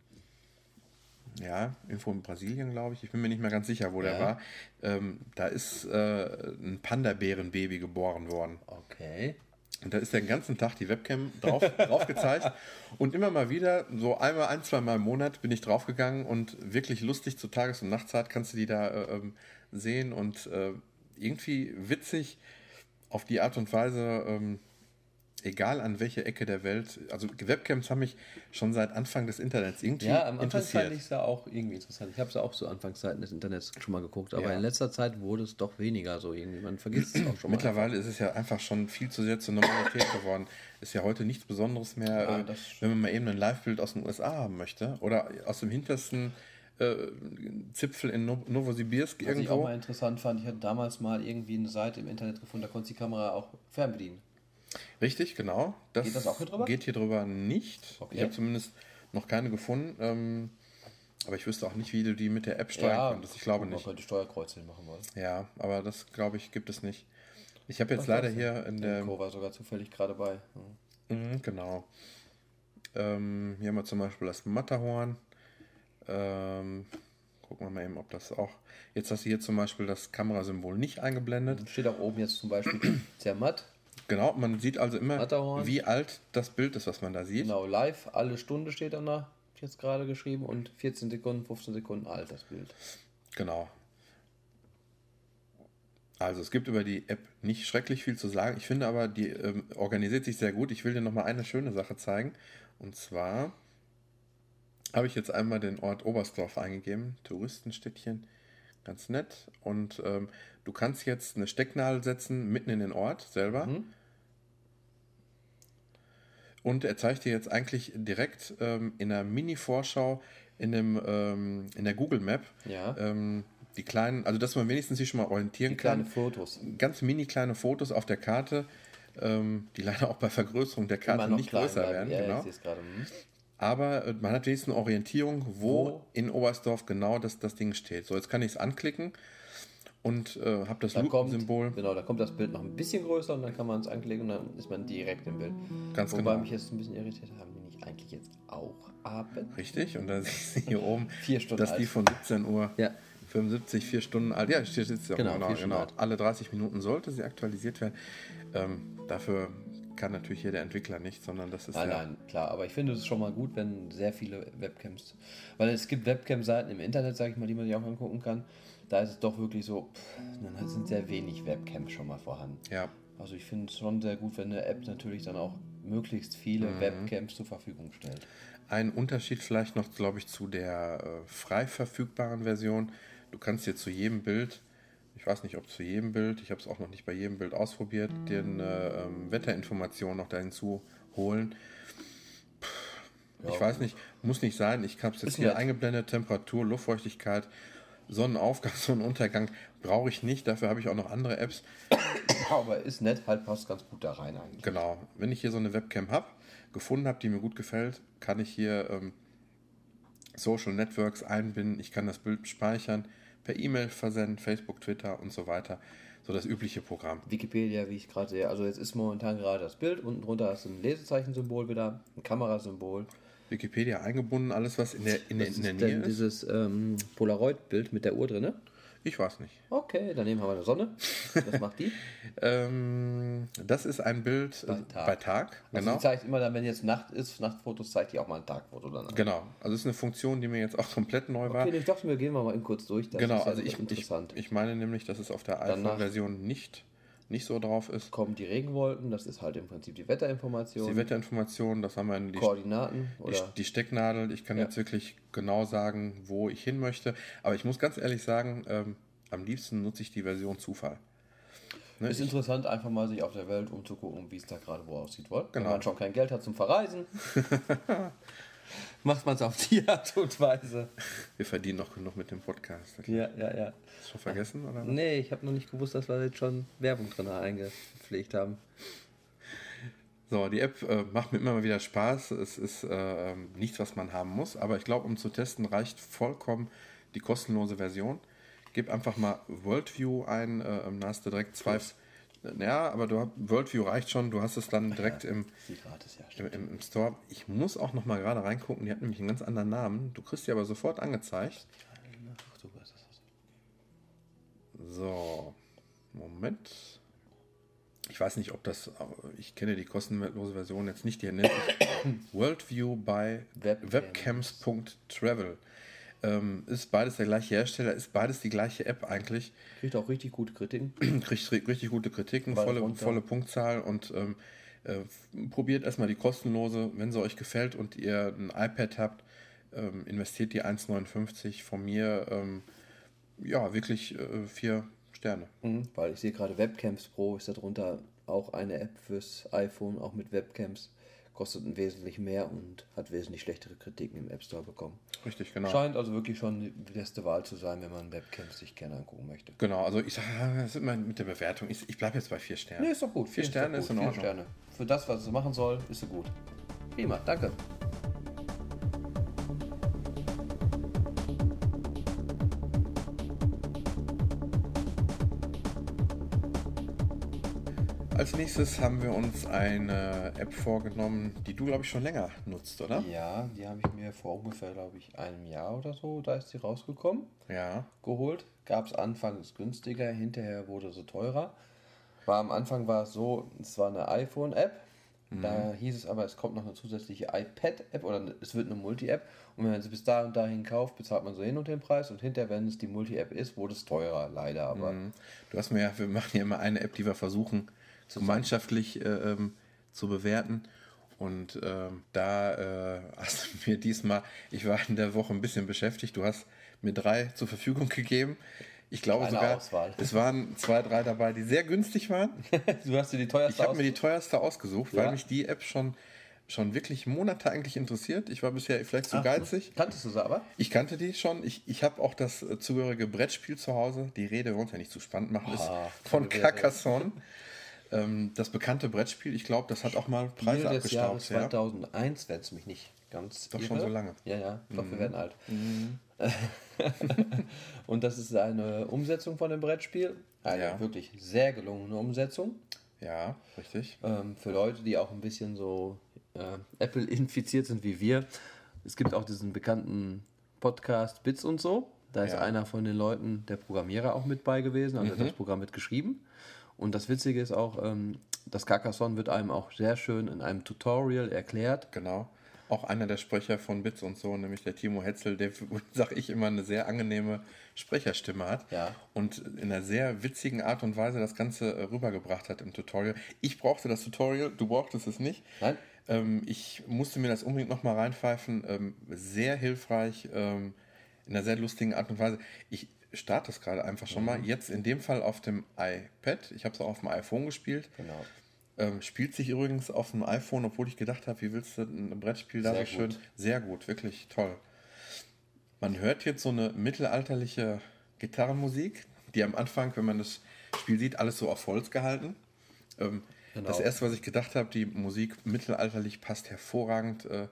ja, irgendwo in Brasilien glaube ich, ich bin mir nicht mehr ganz sicher, wo der Ja. war. Ähm, da ist äh, ein Panda-Bären-Baby geboren worden. Okay. Und da ist den ganzen Tag die Webcam drauf, drauf gezeigt. Und immer mal wieder, so einmal, ein, zwei Mal im Monat bin ich draufgegangen und wirklich lustig zur Tages- und Nachtzeit kannst du die da äh, ähm, sehen und äh, irgendwie witzig auf die Art und Weise, ähm, egal an welche Ecke der Welt. Also Webcams haben mich schon seit Anfang des Internets irgendwie Ja, am Anfang interessiert. fand ich es ja auch irgendwie interessant. Ich habe es ja auch zu Anfangszeiten des Internets schon mal geguckt, aber Ja. in letzter Zeit wurde es doch weniger so irgendwie. Man vergisst es auch schon mal. Mittlerweile ist es ja einfach schon viel zu sehr zur Normalität geworden. Ist ja heute nichts Besonderes mehr, Ja, äh, wenn man mal eben ein Live-Bild aus den USA haben möchte oder aus dem hintersten äh, Zipfel in no Novosibirsk Was ich auch irgendwo. mal interessant fand, ich hatte damals mal irgendwie eine Seite im Internet gefunden, da konntest du die Kamera auch fernbedienen. Richtig, genau. Das Geht das auch hier drüber? Geht hier drüber nicht. Okay. Ich habe zumindest noch keine gefunden. Ähm, aber ich wüsste auch nicht, wie du die mit der App steuern könntest. Ich glaube nicht. Man könnte Steuerkreuze machen wollen. Ja, aber das glaube ich gibt es nicht. Ich habe jetzt Was leider hier in der. Nico war sogar zufällig gerade bei. Mhm, genau. Ähm, hier haben wir zum Beispiel das Matterhorn. Ähm, gucken wir mal eben, ob das auch. Jetzt hast du hier zum Beispiel das Kamerasymbol nicht eingeblendet. Steht auch oben jetzt zum Beispiel Zermatt. Genau, man sieht also immer, Matterhorn. wie alt das Bild ist, was man da sieht. Genau, live, alle Stunde steht dann da, jetzt gerade geschrieben und 14 Sekunden, 15 Sekunden alt das Bild. Genau. Also es gibt über die App nicht schrecklich viel zu sagen. Ich finde aber, die ähm, organisiert sich sehr gut. Ich will dir nochmal eine schöne Sache zeigen. Und zwar habe ich jetzt einmal den Ort Oberstdorf eingegeben. Touristenstädtchen. Ganz nett. Und ähm, du kannst jetzt eine Stecknadel setzen mitten in den Ort selber. Mhm. Und er zeigt dir jetzt eigentlich direkt ähm, in einer Mini-Vorschau in, dem, ähm, in der Google Map Ja. ähm, die kleinen, also dass man wenigstens sich schon mal orientieren Die kleine kann. Fotos. Ganz mini kleine Fotos auf der Karte, ähm, die leider auch bei Vergrößerung der Karte nicht größer bleiben. werden. Ja, genau. Aber äh, man hat wenigstens eine Orientierung, wo, Wo? in Oberstdorf genau das, das Ding steht. So, jetzt kann ich es anklicken und äh, habe das Da kommt, Lupensymbol. genau, da kommt das Bild noch ein bisschen größer und dann kann man es anklicken und dann ist man direkt im Bild. Ganz Wobei genau. mich jetzt ein bisschen irritiert haben, die nicht eigentlich jetzt auch Abend? Richtig, und da siehst du hier oben, Vier Stunden dass die alt. von 17 Uhr Ja. 75, vier Stunden alt. Ja, steht jetzt auch Genau, genau, genau. Alle 30 Minuten sollte sie aktualisiert werden. Ähm, dafür kann natürlich hier der Entwickler nicht, sondern das ist Nein, ja, nein, klar, aber ich finde es schon mal gut, wenn sehr viele Webcams, weil es gibt Webcam-Seiten im Internet, sage ich mal, die man sich auch angucken kann. Da ist es doch wirklich so, pff, dann sind sehr wenig Webcams schon mal vorhanden. ja, Also ich finde es schon sehr gut, wenn eine App natürlich dann auch möglichst viele Mhm. Webcams zur Verfügung stellt. Ein Unterschied vielleicht noch, glaube ich, zu der äh, frei verfügbaren Version. Du kannst dir zu jedem Bild, ich weiß nicht, ob zu jedem Bild, ich habe es auch noch nicht bei jedem Bild ausprobiert, dir eine ähm, Wetterinformation noch da hinzuholen. Pff, Ich Ja. weiß nicht, muss nicht sein. Ich habe es jetzt Ist hier nett. eingeblendet, Temperatur, Luftfeuchtigkeit, Sonnenaufgang, Sonnenuntergang brauche ich nicht. Dafür habe ich auch noch andere Apps. Aber ist nett, halt passt ganz gut da rein eigentlich. Genau. Wenn ich hier so eine Webcam habe, gefunden habe, die mir gut gefällt, kann ich hier ähm, Social Networks einbinden. Ich kann das Bild speichern, per E-Mail versenden, Facebook, Twitter und so weiter. So das übliche Programm. Wikipedia, wie ich gerade sehe. Also jetzt ist momentan gerade das Bild, unten drunter hast du ein Lesezeichensymbol wieder, ein Kamerasymbol. Wikipedia eingebunden, alles was in der, in der, Das in der ist Nähe denn ist. dieses ähm, Polaroid-Bild mit der Uhr drin. Ich weiß nicht. Okay, daneben haben wir eine Sonne. Was macht die? Ähm, das ist ein Bild äh, Bei Tag. bei Tag. Also Genau. die zeigt immer dann, wenn jetzt Nacht ist, Nachtfotos zeigt die auch mal ein Tagfoto dann an. Genau. Also es ist eine Funktion, die mir jetzt auch komplett neu war. Okay, ich dachte mir, gehen wir mal eben kurz durch. Das genau, ist ja also ich, ich, interessant. ich meine nämlich, dass es auf der iPhone-Version nicht, nicht so drauf ist. kommen die Regenwolken, das ist halt im Prinzip die Wetterinformation. Die Wetterinformationen, das haben wir in die, Koordinaten die, oder die Stecknadel. Ich kann Ja. jetzt wirklich genau sagen, wo ich hin möchte. Aber ich muss ganz ehrlich sagen, ähm, am liebsten nutze ich die Version Zufall. Ne, ist interessant, einfach mal sich auf der Welt umzugucken, wie es da gerade wo aussieht. Wohl? Wenn Genau. man schon kein Geld hat zum Verreisen, macht man es auf die Art und Weise. wir verdienen noch genug mit dem Podcast. Hast Ja, ja, ja. du schon vergessen? Oder? was? Nee, ich habe noch nicht gewusst, dass wir jetzt schon Werbung drin eingepflegt haben. So, die App äh, macht mir immer mal wieder Spaß. Es ist äh, ähm, nichts, was man haben muss. Aber ich glaube, um zu testen, reicht vollkommen die kostenlose Version. Gib einfach mal Worldview ein, äh, hast du direkt zwei. Ja, aber du hast, Worldview reicht schon. Du hast es dann direkt im, Sie gratis, ja, im, im, im Store. Ich muss auch noch mal gerade reingucken. Die hat nämlich einen ganz anderen Namen. Du kriegst die aber sofort angezeigt. So, Moment. Ich weiß nicht, ob das, ich kenne die kostenlose Version jetzt nicht, die nennt sich Worldview by Webcams. Ähm, ist beides der gleiche Hersteller, ist beides die gleiche App eigentlich. Kriegt auch richtig gute Kritiken. Kriegt ri- richtig gute Kritiken, volle, runter. volle Punktzahl und ähm, äh, probiert erstmal die kostenlose. Wenn sie euch gefällt und ihr ein iPad habt, ähm, investiert die 1,59 von mir. Ähm, ja, wirklich äh, vier Sterne. Mhm, weil ich sehe gerade Webcams Pro ist darunter auch eine App fürs iPhone, auch mit Webcams. Kostet ein wesentlich mehr und hat wesentlich schlechtere Kritiken im App Store bekommen. Richtig, genau. Scheint also wirklich schon die beste Wahl zu sein, wenn man Webcams sich gerne angucken möchte. Genau, also ich sage, das ist immer mit der Bewertung. Ich, ich bleibe jetzt bei vier Sternen. Nee, ist doch gut. Vier Ist Sterne ist gut. in Vier Ordnung. Sterne. Für das, was es machen soll, ist sie gut. Prima, danke. Als nächstes haben wir uns eine App vorgenommen, die du, glaube ich, schon länger nutzt, oder? Ja, die habe ich mir vor ungefähr, glaube ich, einem Jahr oder so, da ist sie rausgekommen, Ja. geholt. Gab es anfangs günstiger, hinterher wurde sie teurer. War am Anfang war es so, es war eine iPhone-App Da hieß es aber, es kommt noch eine zusätzliche iPad-App oder es wird eine Multi-App. Und wenn man sie bis da und dahin kauft, bezahlt man so hin und den Preis. Und hinterher, wenn es die Multi-App ist, wurde es teurer, leider. Aber Du hast mir ja, wir machen ja immer eine App, die wir versuchen gemeinschaftlich äh, ähm, zu bewerten. Und ähm, da äh, hast du mir diesmal, ich war in der Woche ein bisschen beschäftigt, du hast mir drei zur Verfügung gegeben. Ich glaube Kleine sogar, Auswahl. es waren zwei, drei dabei, die sehr günstig waren. du hast dir die teuerste Ich habe mir die teuerste ausgesucht, weil Ja. mich die App schon, schon wirklich Monate eigentlich interessiert. Ich war bisher vielleicht zu geizig. Kanntest du sie aber? Ich kannte die schon. Ich, ich habe auch das äh, zugehörige Brettspiel zu Hause. Die Rede, wir wollen es ja nicht zu spannend machen, ist Ah, von. Carcassonne. Ähm, das bekannte Brettspiel, ich glaube, das hat auch mal Preise Spiel des Jahres. Ja. 2001, wenn es mich nicht ganz Doch schon irre. so lange. Mhm. Ja, ja, ich glaube, wir werden alt. und das ist eine Umsetzung von dem Brettspiel. Eine Ja. wirklich sehr gelungene Umsetzung. ja, richtig. Ähm, für Leute, die auch ein bisschen so äh, Apple infiziert sind wie wir. Es gibt auch diesen bekannten Podcast Bits und so. Da ist Ja. einer von den Leuten, der Programmierer, auch mit bei gewesen, also hat Mhm. das Programm mitgeschrieben. Und das Witzige ist auch, ähm, das Carcassonne wird einem auch sehr schön in einem Tutorial erklärt. Genau. Auch einer der Sprecher von Bits und so, nämlich der Timo Hetzel, der, sag ich immer, eine sehr angenehme Sprecherstimme hat. Ja. Und in einer sehr witzigen Art und Weise das Ganze äh, rübergebracht hat im Tutorial. Ich brauchte das Tutorial, du brauchtest es nicht. Nein? Ähm, ich musste mir das unbedingt nochmal reinpfeifen. Ähm, sehr hilfreich, ähm, in einer sehr lustigen Art und Weise. Ich starte das gerade einfach schon Mhm. mal. Jetzt in dem Fall auf dem iPad. Ich habe es auch auf dem iPhone gespielt. Genau. Ähm, spielt sich übrigens auf dem iPhone, obwohl ich gedacht habe, wie willst du ein Brettspiel da so schön? Sehr gut, wirklich toll. Man hört jetzt so eine mittelalterliche Gitarrenmusik, die am Anfang, wenn man das Spiel sieht, alles so auf Holz gehalten. Ähm, Genau. Das erste, was ich gedacht habe, die Musik mittelalterlich passt hervorragend. Äh,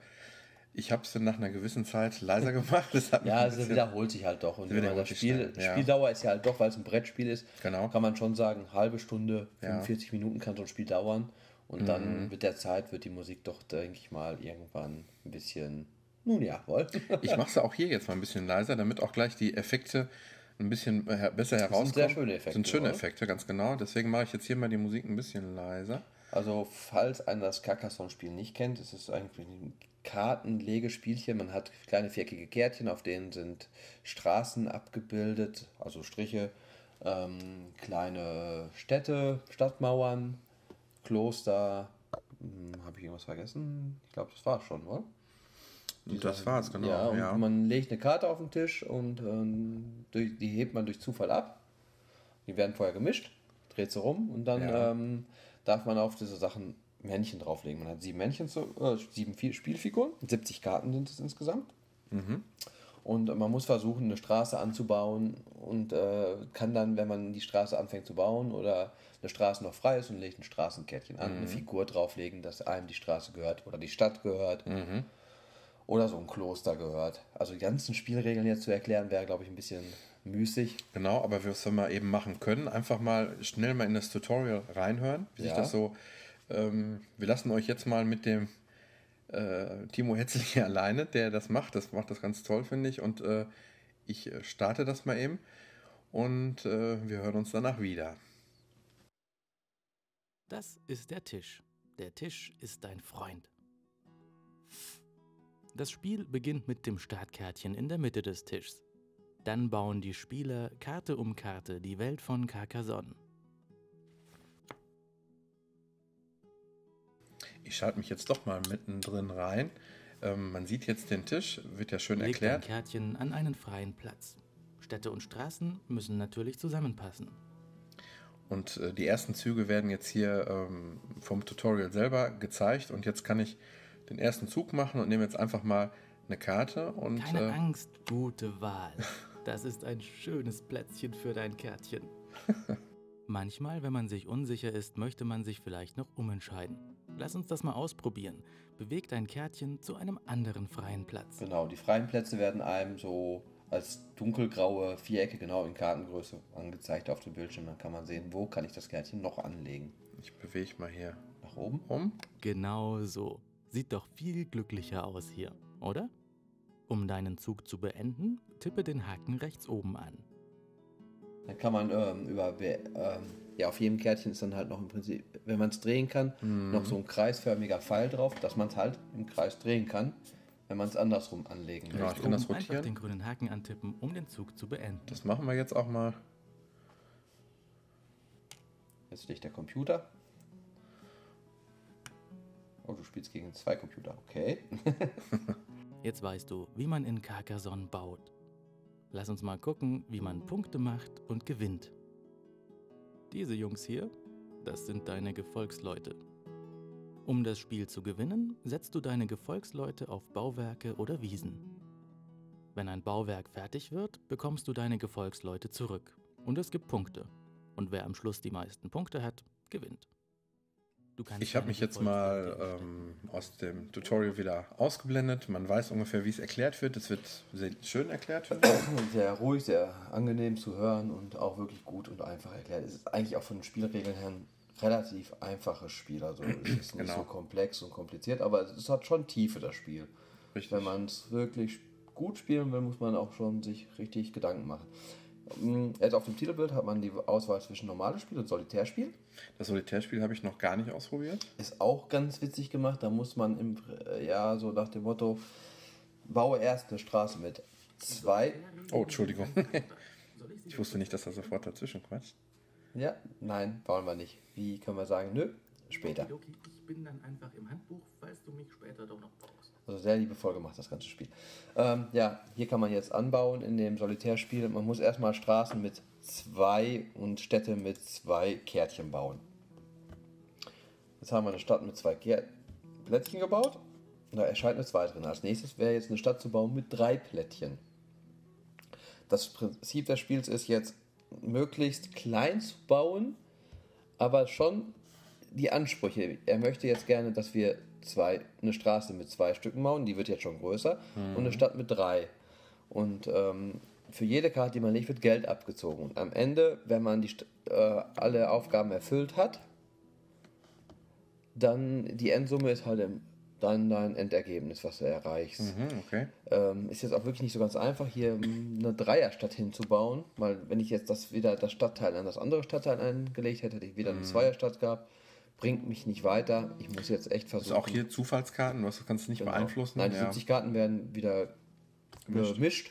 ich habe es dann nach einer gewissen Zeit leiser gemacht. Das Ja, es bisschen- wiederholt sich halt doch. Und wenn man wiederholt das Spiel, ja. Spieldauer ist ja halt doch, weil es ein Brettspiel ist, Genau. kann man schon sagen, halbe Stunde, Ja. Mhm. 45 Minuten kann so ein Spiel dauern. Und dann mit der Zeit wird die Musik doch, denke ich mal, irgendwann ein bisschen, nun ja, wohl. Ich mache es auch hier jetzt mal ein bisschen leiser, damit auch gleich die Effekte ein bisschen besser herauskommen. sehr schöne Effekte, sind schöne oder? Effekte, ganz genau. Deswegen mache ich jetzt hier mal die Musik ein bisschen leiser. Also, falls einer das Carcassonne-Spiel nicht kennt, es ist eigentlich ein Kartenlegespielchen. Man hat kleine viereckige Kärtchen, auf denen sind Straßen abgebildet, also Striche, ähm, kleine Städte, Stadtmauern, Kloster. Habe ich irgendwas vergessen? Ich glaube, das war schon, oder? Und das war's, genau. Ja, und ja. man legt eine Karte auf den Tisch und ähm, durch, die hebt man durch Zufall ab. Die werden vorher gemischt, dreht sie rum und dann Ja. ähm, darf man auf diese Sachen Männchen drauflegen. Man hat sieben Männchen, zu, äh, sieben Fi- Spielfiguren, 70 Karten sind es insgesamt. Und man muss versuchen, eine Straße anzubauen und äh, kann dann, wenn man die Straße anfängt zu bauen oder eine Straße noch frei ist und legt ein Straßenkärtchen an, eine Figur drauflegen, dass einem die Straße gehört oder die Stadt gehört oder so ein Kloster gehört. Also die ganzen Spielregeln jetzt zu erklären, wäre, glaube ich, ein bisschen müßig. Genau, aber was wir mal eben machen können, einfach mal schnell mal in das Tutorial reinhören, wie sich Ja. das so. Ähm, wir lassen euch jetzt mal mit dem äh, Timo hier alleine, der das macht. Das macht das ganz toll, finde ich. Und äh, ich äh, starte das mal eben und äh, wir hören uns danach wieder. Das ist der Tisch. Der Tisch ist dein Freund. Das Spiel beginnt mit dem Startkärtchen in der Mitte des Tischs. Dann bauen die Spieler Karte um Karte die Welt von Carcassonne. Ich schalte mich jetzt doch mal mittendrin rein. Ähm, man sieht jetzt den Tisch, wird ja schön Leg dein erklärt. Kärtchen an einen freien Platz. Städte und Straßen müssen natürlich zusammenpassen. Und äh, die ersten Züge werden jetzt hier ähm, vom Tutorial selber gezeigt. Und jetzt kann ich den ersten Zug machen und nehme jetzt einfach mal eine Karte und Keine äh, Angst, gute Wahl. Das ist ein schönes Plätzchen für dein Kärtchen. Manchmal, wenn man sich unsicher ist, möchte man sich vielleicht noch umentscheiden. Lass uns das mal ausprobieren. Beweg dein Kärtchen zu einem anderen freien Platz. Genau, die freien Plätze werden einem so als dunkelgraue Vierecke genau in Kartengröße angezeigt auf dem Bildschirm. Dann kann man sehen, wo kann ich das Kärtchen noch anlegen. ich bewege mal hier Nach oben. um. Genau so. Sieht doch viel glücklicher aus hier, oder? Um deinen Zug zu beenden, tippe den Haken rechts oben an. Dann kann man ähm, über, ähm, ja, auf jedem Kärtchen ist dann halt noch im Prinzip, wenn man es drehen kann, Mhm. noch so ein kreisförmiger Pfeil drauf, dass man es halt im Kreis drehen kann, wenn man es andersrum anlegen Ja, möchte. ich kann das Oben einfach rotieren. den grünen Haken antippen, um den Zug zu beenden. Das machen wir jetzt auch mal. Jetzt liegt der Computer. Oh, du spielst gegen zwei Computer, okay. Jetzt weißt du, wie man in Carcassonne baut. Lass uns mal gucken, wie man Punkte macht und gewinnt. Diese Jungs hier, das sind deine Gefolgsleute. Um das Spiel zu gewinnen, setzt du deine Gefolgsleute auf Bauwerke oder Wiesen. Wenn ein Bauwerk fertig wird, bekommst du deine Gefolgsleute zurück und es gibt Punkte. Und wer am Schluss die meisten Punkte hat, gewinnt. Du kannst Ich habe mich jetzt mal ähm, aus dem Tutorial wieder ausgeblendet. Man weiß ungefähr, wie es erklärt wird. Es wird sehr schön erklärt. Sehr ruhig, sehr angenehm zu hören und auch wirklich gut und einfach erklärt. Es ist eigentlich auch von den Spielregeln her ein relativ einfaches Spiel. Also es ist nicht Genau. so komplex und kompliziert, aber es hat schon Tiefe, das Spiel. Richtig. Wenn man es wirklich gut spielen will, muss man auch schon sich richtig Gedanken machen. Jetzt auf dem Titelbild hat man die Auswahl zwischen normales Spiel und Solitärspiel. Das Solitärspiel habe ich noch gar nicht ausprobiert. Ist auch ganz witzig gemacht. Da muss man im, äh, ja, so nach dem Motto, baue erst eine Straße mit zwei. Oh, Entschuldigung. Ich wusste nicht, dass er sofort dazwischen quatscht. Ja, nein, bauen wir nicht. Wie können wir sagen, nö, später. Okay, ich bin dann einfach im Handbuch, falls du mich später doch noch brauchst. Also sehr liebevoll gemacht, das ganze Spiel. Ähm, ja, hier kann man jetzt anbauen in dem Solitärspiel. Man muss erstmal Straßen mit zwei und Städte mit zwei Kärtchen bauen. Jetzt haben wir eine Stadt mit zwei Kär Plättchen gebaut. Da erscheint eine 2 drin. Als nächstes wäre jetzt eine Stadt zu bauen mit drei Plättchen. Das Prinzip des Spiels ist jetzt, möglichst klein zu bauen, aber schon die Ansprüche. Er möchte jetzt gerne, dass wir zwei, eine Straße mit zwei Stücken bauen, die wird jetzt schon größer, und eine Stadt mit drei. Und ähm, für jede Karte, die man legt, wird Geld abgezogen. Und am Ende, wenn man die, äh, alle Aufgaben erfüllt hat, dann die Endsumme ist halt im, dann dein Endergebnis, was du erreichst. Mhm, okay. Ähm, ist jetzt auch wirklich nicht so ganz einfach, hier eine Dreierstadt hinzubauen, weil wenn ich jetzt das wieder das Stadtteil an das andere Stadtteil eingelegt hätte, hätte ich wieder eine Zweierstadt gehabt. Bringt mich nicht weiter. Ich muss jetzt echt Das versuchen. ist auch hier Zufallskarten, du hast- kannst nicht Genau. beeinflussen. Nein, die ja. 70 Karten werden wieder Gemischt. gemischt,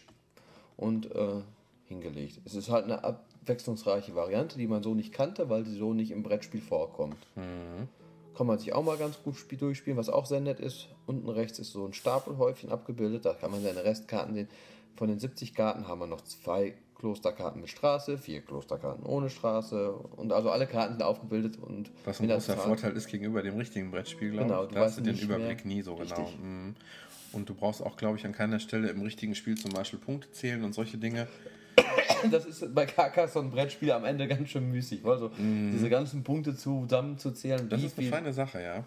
und äh, hingelegt. Es ist halt eine abwechslungsreiche Variante, die man so nicht kannte, weil sie so nicht im Brettspiel vorkommt. Mhm. Kann man sich auch mal ganz gut spiel- durchspielen, was auch sehr nett ist. Unten rechts ist so ein Stapelhäufchen abgebildet, da kann man seine Restkarten sehen. Von den 70 Karten haben wir noch zwei Klosterkarten mit Straße, vier Klosterkarten ohne Straße und also alle Karten sind aufgebildet und Was ein großer Vorteil ist gegenüber dem richtigen Brettspiel, glaube Genau, du Da hast du den Überblick nie so genau. Richtig. Mhm. Und du brauchst auch, glaube ich, an keiner Stelle im richtigen Spiel zum Beispiel Punkte zählen und solche Dinge. Das ist bei Carcassonne Brettspiel am Ende ganz schön müßig, also diese ganzen Punkte zusammenzuzählen. Das ist eine feine Sache, ja.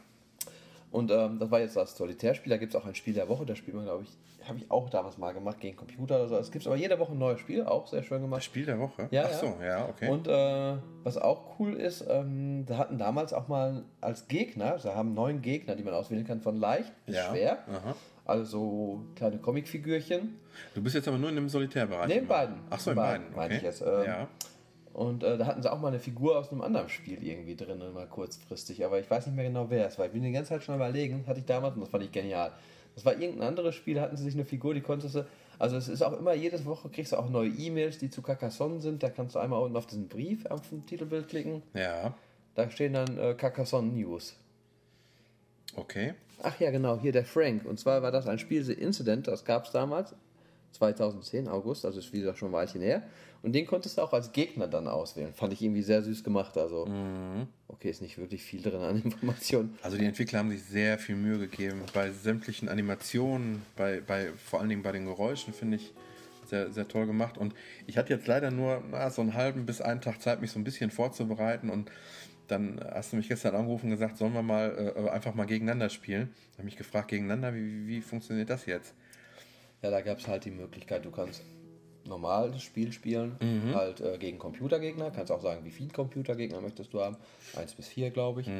Und ähm, das war jetzt das Solitärspiel. Da gibt es auch ein Spiel der Woche. Das spielt man, glaube ich, habe ich auch damals mal gemacht gegen Computer oder so. Es gibt aber jede Woche ein neues Spiel, auch sehr schön Das gemacht. Spiel der Woche? Ja, Ach so, ja, okay. Und äh, was auch cool ist, ähm, da hatten damals auch mal als Gegner, sie haben neun Gegner, die man auswählen kann, von leicht bis ja. schwer. Aha. Also kleine Comicfigürchen. Du bist jetzt aber nur in dem Solitärbereich. Nee, in beiden. Ach so, In in beiden, beiden. meinte Okay. ich jetzt, ähm, ja. Und äh, da hatten sie auch mal eine Figur aus einem anderen Spiel irgendwie drin, mal kurzfristig. Aber ich weiß nicht mehr genau, wer es war. Ich bin die ganze Zeit schon überlegen, hatte ich damals, und das fand ich genial. Das war irgendein anderes Spiel, da hatten sie sich eine Figur, die konntest du. Also es ist auch immer, jede Woche kriegst du auch neue E-Mails, die zu Carcassonne sind. Da kannst du einmal unten auf diesen Brief auf dem Titelbild klicken. Ja, Da stehen dann äh, Carcassonne News. okay. Ach ja, genau, hier der Frank. Und zwar war das ein Spiel, The Incident, das gab es damals, 2010, August, also ist wieder schon ein Weilchen her. Und den konntest du auch als Gegner dann auswählen. Fand ich irgendwie sehr süß gemacht. Also, okay, ist nicht wirklich viel drin an Informationen. Also die Entwickler haben sich sehr viel Mühe gegeben bei sämtlichen Animationen, bei, bei vor allen Dingen bei den Geräuschen finde ich sehr, sehr toll gemacht. Und ich hatte jetzt leider nur na, so einen halben bis einen Tag Zeit, mich so ein bisschen vorzubereiten. Und dann hast du mich gestern angerufen und gesagt, sollen wir mal äh, einfach mal gegeneinander spielen. Ich habe mich gefragt, gegeneinander, wie, wie funktioniert das jetzt? Ja, da gab es halt die Möglichkeit, du kannst normal das Spiel spielen, halt äh, gegen Computergegner. Kannst auch sagen, wie viele Computergegner möchtest du haben. Eins bis vier, glaube ich.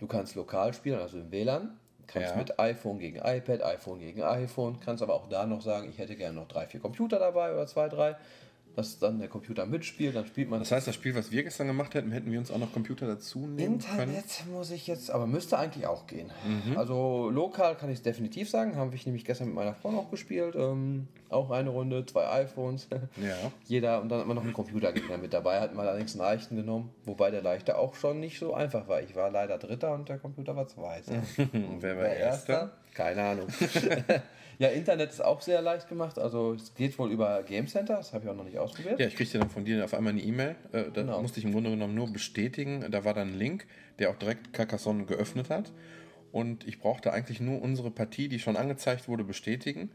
Du kannst lokal spielen, also im WLAN. Kannst Ja. mit iPhone gegen iPad, iPhone gegen iPhone. Kannst aber auch da noch sagen, ich hätte gerne noch drei, vier Computer dabei oder zwei, drei. Dass dann der Computer mitspielt, dann spielt man Das heißt, das Spiel, was wir gestern gemacht hätten, hätten wir uns auch noch Computer dazu nehmen können. Internet muss ich jetzt, aber müsste eigentlich auch gehen. Mhm. Also lokal kann ich es definitiv sagen, habe ich nämlich gestern mit meiner Frau noch gespielt. Ähm, auch eine Runde, zwei iPhones. Ja. Jeder und dann hat man noch einen Computergegner mit dabei, hatten wir allerdings einen leichten genommen, wobei der leichte auch schon nicht so einfach war. Ich war leider Dritter und der Computer war Zweiter. Und wer war Wer Erster? Keine Ahnung. ja, Internet ist auch sehr leicht gemacht. Also es geht wohl über Game Center, das habe ich auch noch nicht ausprobiert. Ja, ich kriegte dann von dir auf einmal eine E-Mail. Äh, da Genau. musste ich im Grunde genommen nur bestätigen. Da war dann ein Link, der auch direkt Carcassonne geöffnet hat. Und ich brauchte eigentlich nur unsere Partie, die schon angezeigt wurde, bestätigen.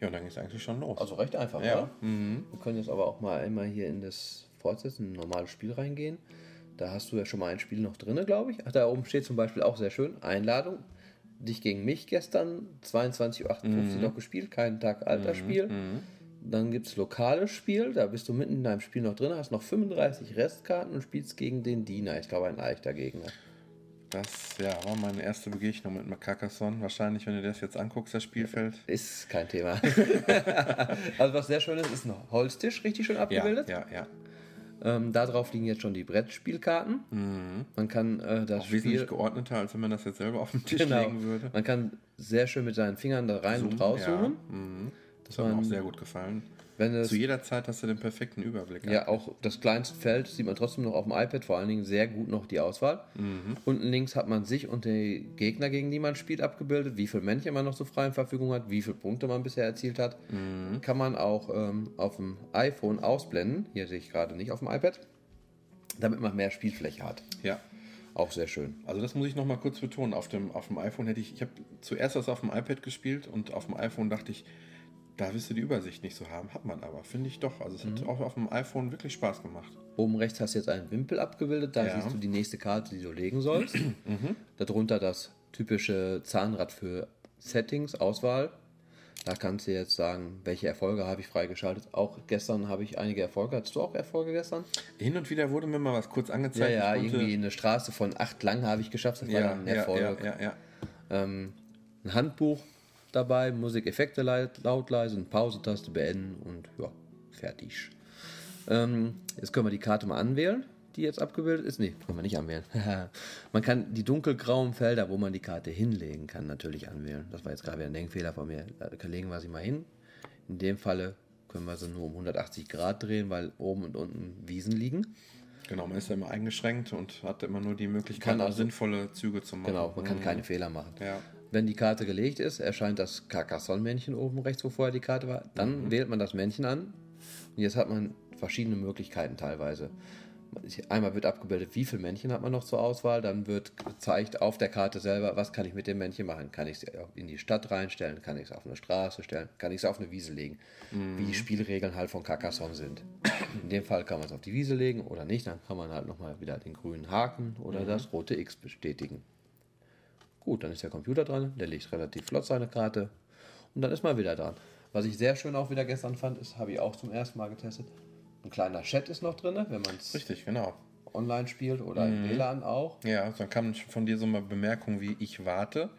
Ja, und dann ging es eigentlich schon los. Also recht einfach, Ja. oder? Wir können jetzt aber auch mal einmal hier in das Fortsetzen, ein normales Spiel reingehen. Da hast du ja schon mal ein Spiel noch drin, glaube ich. Ach, da oben steht zum Beispiel auch sehr schön, Einladung. Dich gegen mich gestern, 22.58 Uhr noch gespielt, keinen Tag alter Spiel. Dann gibt es lokales Spiel, da bist du mitten in deinem Spiel noch drin, hast noch 35 Restkarten und spielst gegen den Diener. Ich glaube, ein leichter Gegner. Das ja, war meine erste Begegnung mit Carcassonne. Wahrscheinlich, wenn du dir das jetzt anguckst, das Spielfeld. Ist kein Thema. also was sehr schön ist, ist ein Holztisch, richtig schön Ja, abgebildet. ja, ja. Ähm, da drauf liegen jetzt schon die Brettspielkarten. Man kann äh, das Auch wesentlich Spiel, geordneter, als wenn man das jetzt selber auf den Tisch genau, legen würde. man kann sehr schön mit seinen Fingern da rein und rauszoomen. Ja, mhm. Das hat mir auch sehr gut gefallen. Wenn es Zu jeder Zeit hast du den perfekten Überblick. ja auch das kleinste Feld sieht man trotzdem noch auf dem iPad, vor allen Dingen sehr gut noch die Auswahl. Mhm. Unten links hat man sich und die Gegner, gegen die man spielt, abgebildet, wie viele Männchen man noch zur freien Verfügung hat, wie viele Punkte man bisher erzielt hat. Mhm. Kann man auch ähm, auf dem iPhone ausblenden. Hier sehe ich gerade nicht auf dem iPad, damit man mehr Spielfläche hat. ja. Auch sehr schön. Also das muss ich noch mal kurz betonen. Auf dem, auf dem iPhone hätte ich, ich habe zuerst das auf dem iPad gespielt und auf dem iPhone dachte ich, da wirst du die Übersicht nicht so haben. Hat man aber, finde ich doch. Also es Mhm. hat auch auf dem iPhone wirklich Spaß gemacht. Oben rechts hast du jetzt einen Wimpel abgebildet, da Ja. siehst du die nächste Karte, die du legen sollst. Darunter das typische Zahnrad für Settings, Auswahl. Da kannst du jetzt sagen, welche Erfolge habe ich freigeschaltet. Auch gestern habe ich einige Erfolge. Hattest du auch Erfolge gestern? Hin und wieder wurde mir mal was kurz Ja, angezeigt. ja, konnte- irgendwie eine Straße von acht lang habe ich geschafft. Das war ja, dann ein ja, Erfolg. ja, ja, ja. Ähm, ein Handbuch dabei, Musikeffekte laut, leise, eine Pause-Taste beenden und ja, fertig. Ähm, jetzt können wir die Karte mal anwählen, die jetzt abgebildet ist. Nee, können wir nicht anwählen. man kann die dunkelgrauen Felder, wo man die Karte hinlegen kann, natürlich anwählen. Das war jetzt gerade wieder ein Denkfehler von mir. Da legen wir sie mal hin. In dem Falle können wir sie nur um 180 Grad drehen, weil oben und unten Wiesen liegen. Genau, man ist ja immer eingeschränkt und hat immer nur die Möglichkeit, also- sinnvolle Züge zu machen. Genau, man kann keine Fehler machen. Ja. Wenn die Karte gelegt ist, erscheint das Carcassonne-Männchen oben rechts, wo vorher die Karte war. Dann wählt man das Männchen an. Und jetzt hat man verschiedene Möglichkeiten teilweise. Einmal wird abgebildet, wie viele Männchen hat man noch zur Auswahl. Dann wird gezeigt auf der Karte selber, was kann ich mit dem Männchen machen. Kann ich es in die Stadt reinstellen? Kann ich es auf eine Straße stellen? Kann ich es auf eine Wiese legen? Wie die Spielregeln halt von Carcassonne sind. In dem Fall kann man es auf die Wiese legen oder nicht. Dann kann man halt nochmal wieder den grünen Haken oder das rote X bestätigen. Gut, dann ist der Computer dran, der legt relativ flott seine Karte und dann ist man wieder dran. Was ich sehr schön auch wieder gestern fand, ist, habe ich auch zum ersten Mal getestet, ein kleiner Chat ist noch drin, wenn man es Richtig, genau. online spielt oder im WLAN auch. Ja, dann kamen von dir so mal Bemerkungen wie ich warte.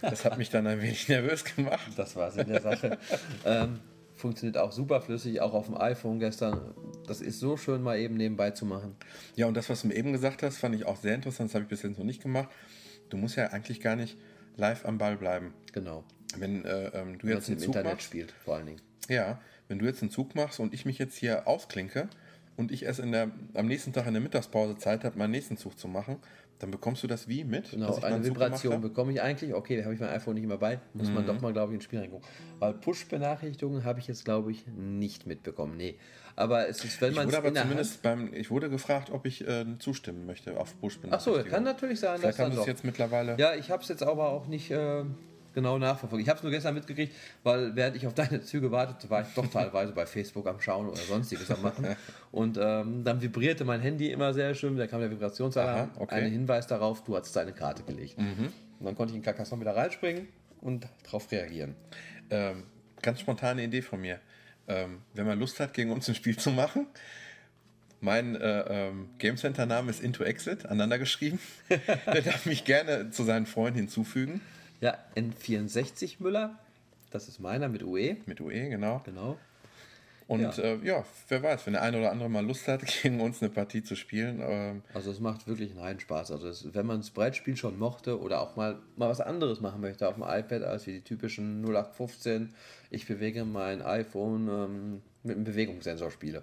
Das hat mich dann ein wenig nervös gemacht. Das war es in der Sache. ähm, funktioniert auch super flüssig, auch auf dem iPhone gestern. Das ist so schön mal eben nebenbei zu machen. Ja, und das, was du mir eben gesagt hast, fand ich auch sehr interessant. Das habe ich bis jetzt noch nicht gemacht. Du musst ja eigentlich gar nicht live am Ball bleiben. Genau. Wenn äh, ähm, du Wenn jetzt es im einen Zug Internet machst, spielt, vor allen Dingen. ja, wenn du jetzt einen Zug machst und ich mich jetzt hier ausklinke und ich erst in der, am nächsten Tag in der Mittagspause Zeit habe, meinen nächsten Zug zu machen, dann bekommst du das wie mit? Genau, eine Vibration bekomme ich eigentlich. Okay, habe ich mein iPhone nicht mehr bei. Muss Mhm. man doch mal, glaube ich, ins Spiel reingucken. Weil Push-Benachrichtigungen habe ich jetzt, glaube ich, nicht mitbekommen. Nee. Aber es ist, wenn man es aber zumindest beim, ich wurde gefragt, ob ich äh, zustimmen möchte auf push Ach so, kann natürlich sein, Vielleicht dass haben doch. jetzt mittlerweile. Ja, ich habe es jetzt aber auch nicht äh, genau nachverfolgt. Ich habe es nur gestern mitgekriegt, weil während ich auf deine Züge wartete, war ich doch teilweise bei Facebook am Schauen oder sonstiges am Machen. Und ähm, dann vibrierte mein Handy immer sehr schön, da kam der Vibrationsalarm, okay. ein Hinweis darauf, du hast deine Karte gelegt. Und dann konnte ich in Carcassonne wieder reinspringen und darauf reagieren. Ähm, ganz spontane Idee von mir. Ähm, wenn man Lust hat, gegen uns ein Spiel zu machen, mein äh, ähm, Game Center Name ist Into Exit, aneinander geschrieben. Der darf mich gerne zu seinen Freunden hinzufügen. Ja, N64 Müller, das ist meiner mit UE. Mit UE, genau. Genau. Und ja. Äh, ja. wer weiß, wenn der eine oder andere mal Lust hat, gegen uns eine Partie zu spielen. Ähm also es macht wirklich einen reinen Spaß. Also es, wenn man das Brettspiel schon mochte oder auch mal, mal was anderes machen möchte auf dem iPad als wie die typischen 0815, ich bewege mein iPhone ähm, mit einem Bewegungssensor spiele.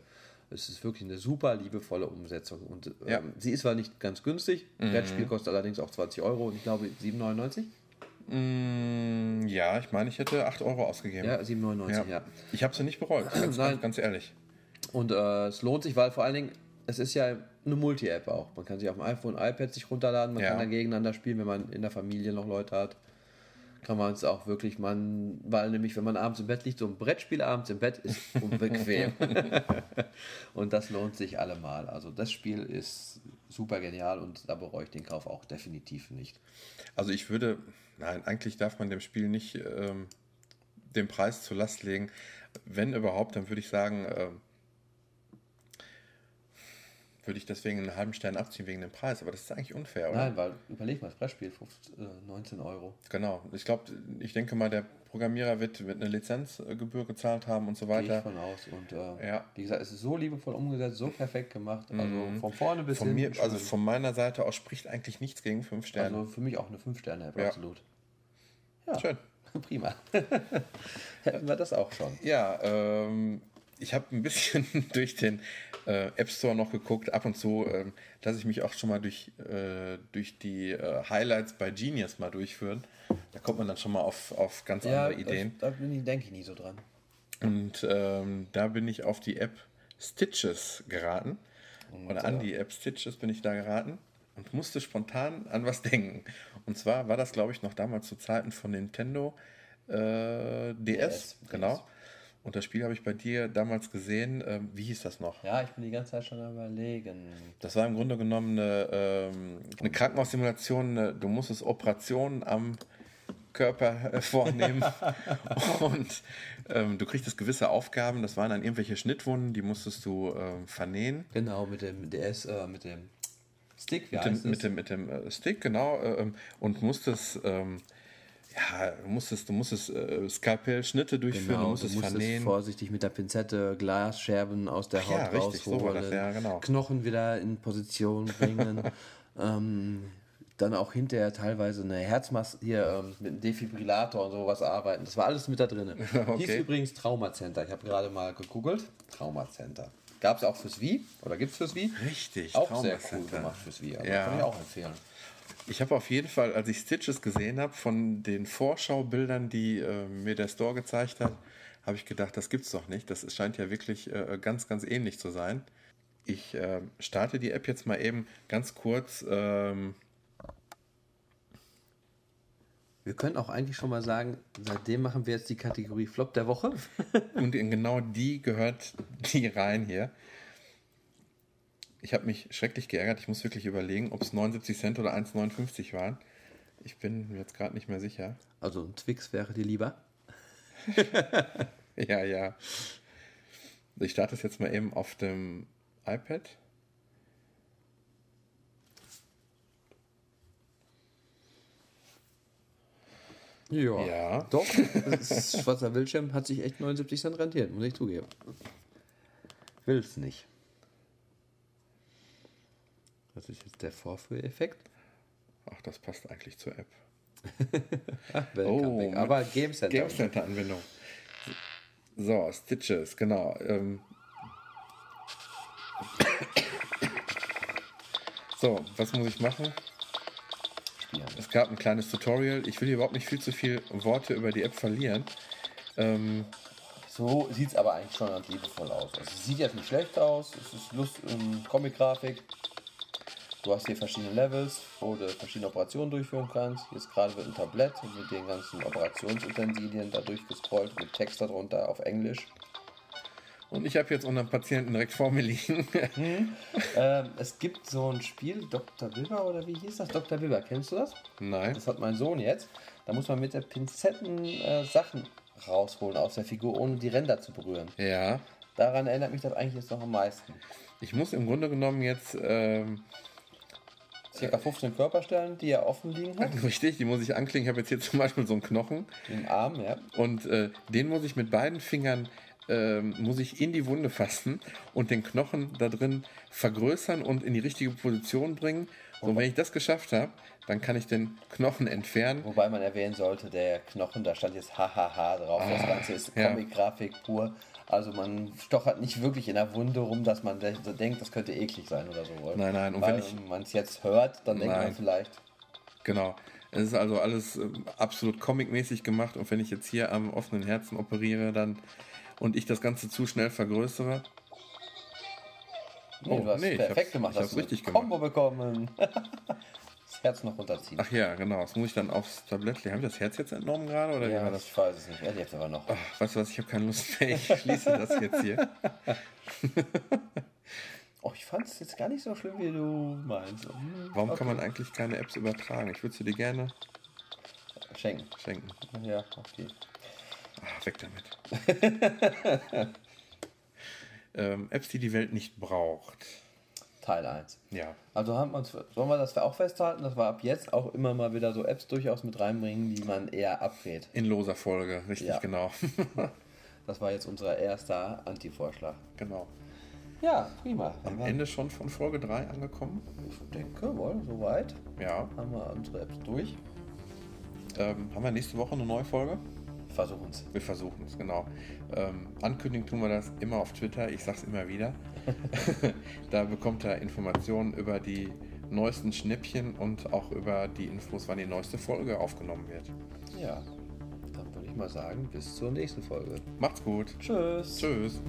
Es ist wirklich eine super liebevolle Umsetzung. Und ähm, ja. sie ist zwar nicht ganz günstig, mhm. Brettspiel kostet allerdings auch 20 Euro und ich glaube 7,99. Mm, ja, ich meine, ich hätte 8 Euro ausgegeben. Ja, 7,99, ja. ja. Ich habe sie nicht bereut, ganz, Nein. ganz ehrlich. Und äh, es lohnt sich, weil vor allen Dingen, es ist ja eine Multi-App auch. Man kann sich auf dem iPhone, iPad sich runterladen, man ja. kann da gegeneinander spielen, wenn man in der Familie noch Leute hat. Kann man es auch wirklich, man, weil nämlich, wenn man abends im Bett liegt, so ein Brettspiel abends im Bett ist unbequem. und das lohnt sich allemal. Also das Spiel ist super genial und da bereue ich den Kauf auch definitiv nicht. Also ich würde, Nein, eigentlich darf man dem Spiel nicht ähm, den Preis zur Last legen. Wenn überhaupt, dann würde ich sagen, äh, würde ich deswegen einen halben Stern abziehen wegen dem Preis. Aber das ist eigentlich unfair, oder? Nein, weil überleg mal, das Brettspiel 19 Euro. Genau. Ich glaube, ich denke mal, der Programmierer wird, wird eine Lizenzgebühr gezahlt haben und so weiter. Gehe ich von aus. Und äh, ja. wie gesagt, es ist so liebevoll umgesetzt, so perfekt gemacht. Also mhm. von vorne bis von hin. Mir, also von meiner Seite aus spricht eigentlich nichts gegen 5 Sterne. Also für mich auch eine 5 Sterne, ja. absolut. Ja. Schön. Prima. Hätten wir das auch schon. Ja, ähm, ich habe ein bisschen durch den äh, App Store noch geguckt. Ab und zu ähm, lasse ich mich auch schon mal durch, äh, durch die äh, Highlights bei Genius mal durchführen. Da kommt man dann schon mal auf, auf ganz ja, andere Ideen. Da, da denke ich nie so dran. Und ähm, da bin ich auf die App Stitches geraten. Und, Oder an die App Stitches bin ich da geraten und musste spontan an was denken. Und zwar war das, glaube ich, noch damals zu Zeiten von Nintendo äh, DS, DS, genau. Und das Spiel habe ich bei dir damals gesehen. Ähm, wie hieß das noch? Ja, ich bin die ganze Zeit schon überlegen. Das war im Grunde genommen eine, ähm, eine Krankenhaussimulation. Du musstest Operationen am Körper äh, vornehmen und ähm, du kriegtest gewisse Aufgaben. Das waren dann irgendwelche Schnittwunden, die musstest du ähm, vernähen. Genau, mit dem DS, äh, mit dem Stick, wie mit, dem, mit dem, mit dem äh, Stick, genau. Äh, ähm, und musstest ähm, ja, du musstest, du musstest äh, Skalpellschnitte durchführen, genau, du musstest, du musstest vernähen. vorsichtig mit der Pinzette Glasscherben aus der Haut ja, richtig, rausholen, so ja, genau. Knochen wieder in Position bringen. ähm, dann auch hinterher teilweise eine Herzmaske hier ähm, mit einem Defibrillator und sowas arbeiten. Das war alles mit da drin. okay. Hieß übrigens Trauma Center. Ich habe gerade mal gegoogelt. Trauma Center. Gab es auch fürs Wii oder gibt es fürs Wii? Richtig, auch sehr cool gemacht fürs Wii. Also ja. Kann ich auch empfehlen. Ich habe auf jeden Fall, als ich Stitches gesehen habe, von den Vorschaubildern, die äh, mir der Store gezeigt hat, habe ich gedacht, das gibt's doch nicht. Das scheint ja wirklich äh, ganz, ganz ähnlich zu sein. Ich äh, starte die App jetzt mal eben ganz kurz. Ähm wir können auch eigentlich schon mal sagen, seitdem machen wir jetzt die Kategorie Flop der Woche. Und in genau die gehört die rein hier. Ich habe mich schrecklich geärgert. Ich muss wirklich überlegen, ob es 79 Cent oder 1,59 waren. Ich bin mir jetzt gerade nicht mehr sicher. Also ein Twix wäre dir lieber? ja, ja. Ich starte es jetzt mal eben auf dem iPad. Ja. ja. Doch, das schwarzer Bildschirm hat sich echt 79 Cent rentiert, muss ich zugeben. Will es nicht. Das ist jetzt der Vorführeffekt. Ach, das passt eigentlich zur App. Ach, oh, aber Game Center. Game Center Anwendung. So, Stitches, genau. Ähm. So, was muss ich machen? Es gab ein kleines Tutorial. Ich will hier überhaupt nicht viel zu viel Worte über die App verlieren. Ähm, so sieht es aber eigentlich schon ganz liebevoll aus. Also, es sieht jetzt nicht schlecht aus. Es ist Lust, ähm, Comic-Grafik. Du hast hier verschiedene Levels, wo du verschiedene Operationen durchführen kannst. Jetzt gerade wird ein Tablett mit den ganzen Operationsutensilien da durchgescrollt, mit Text darunter auf Englisch. Und ich habe jetzt unseren Patienten direkt vor mir liegen. hm. ähm, es gibt so ein Spiel, Dr. Wilber oder wie hieß das? Dr. Wilber, kennst du das? Nein. Das hat mein Sohn jetzt. Da muss man mit der Pinzetten äh, Sachen rausholen aus der Figur, ohne die Ränder zu berühren. Ja. Daran erinnert mich das eigentlich jetzt noch am meisten. Ich muss im Grunde genommen jetzt ähm, circa 15 Körperstellen, die er offen liegen hat. Richtig, die muss ich anklicken. Ich habe jetzt hier zum Beispiel so einen Knochen. Den Arm, ja. Und äh, den muss ich mit beiden Fingern ähm, muss ich in die Wunde fassen und den Knochen da drin vergrößern und in die richtige Position bringen. Und wenn ich das geschafft habe, dann kann ich den Knochen entfernen. Wobei man erwähnen sollte, der Knochen, da stand jetzt hahaha drauf. das Ganze ist ja. Comic-Grafik pur. Also man stochert nicht wirklich in der Wunde rum, dass man denkt, das könnte eklig sein oder so. Nein, nein, und Weil wenn ich- man es jetzt hört, dann denkt Nein. man vielleicht, Genau. Es ist also alles ähm, absolut comicmäßig gemacht und wenn ich jetzt hier am offenen Herzen operiere, dann und ich das Ganze zu schnell vergrößere. nee, du hast nee, ich perfekt hab's- gemacht, ich hast richtig gemacht. Combo bekommen. Herz noch runterziehen. Ach ja, genau. Das muss ich dann aufs Tablett legen. Haben wir das Herz jetzt entnommen gerade oder ja, war das? ich weiß es nicht. Er lebt aber noch. Ach, weißt du was, ich habe keine Lust mehr. Ich schließe das jetzt hier. Oh, ich fand es jetzt gar nicht so schlimm, wie du meinst. Warum okay. kann man eigentlich keine Apps übertragen? Ich würde sie dir gerne Schenken. schenken. Ja, okay. Ach, weg damit. ähm, Apps, die die Welt nicht braucht. Teil 1. Ja. Also haben wir uns, sollen wir das auch festhalten, dass wir ab jetzt auch immer mal wieder so Apps durchaus mit reinbringen, die man eher abrät. In loser Folge, richtig, Ja. genau. Das war jetzt unser erster Anti-Vorschlag. genau. Ja, prima. Am Ende schon von Folge 3 angekommen. Ich denke, wohl, soweit Ja. haben wir unsere Apps durch. Ähm, haben wir nächste Woche eine neue Folge? Versuchen es. Wir versuchen es, genau. Ähm, ankündigen tun wir das immer auf Twitter, ich sag's immer wieder. da bekommt ihr Informationen über die neuesten Schnäppchen und auch über die Infos, wann die neueste Folge aufgenommen wird. Ja, dann würde ich mal sagen, bis zur nächsten Folge. Macht's gut. Tschüss. Tschüss.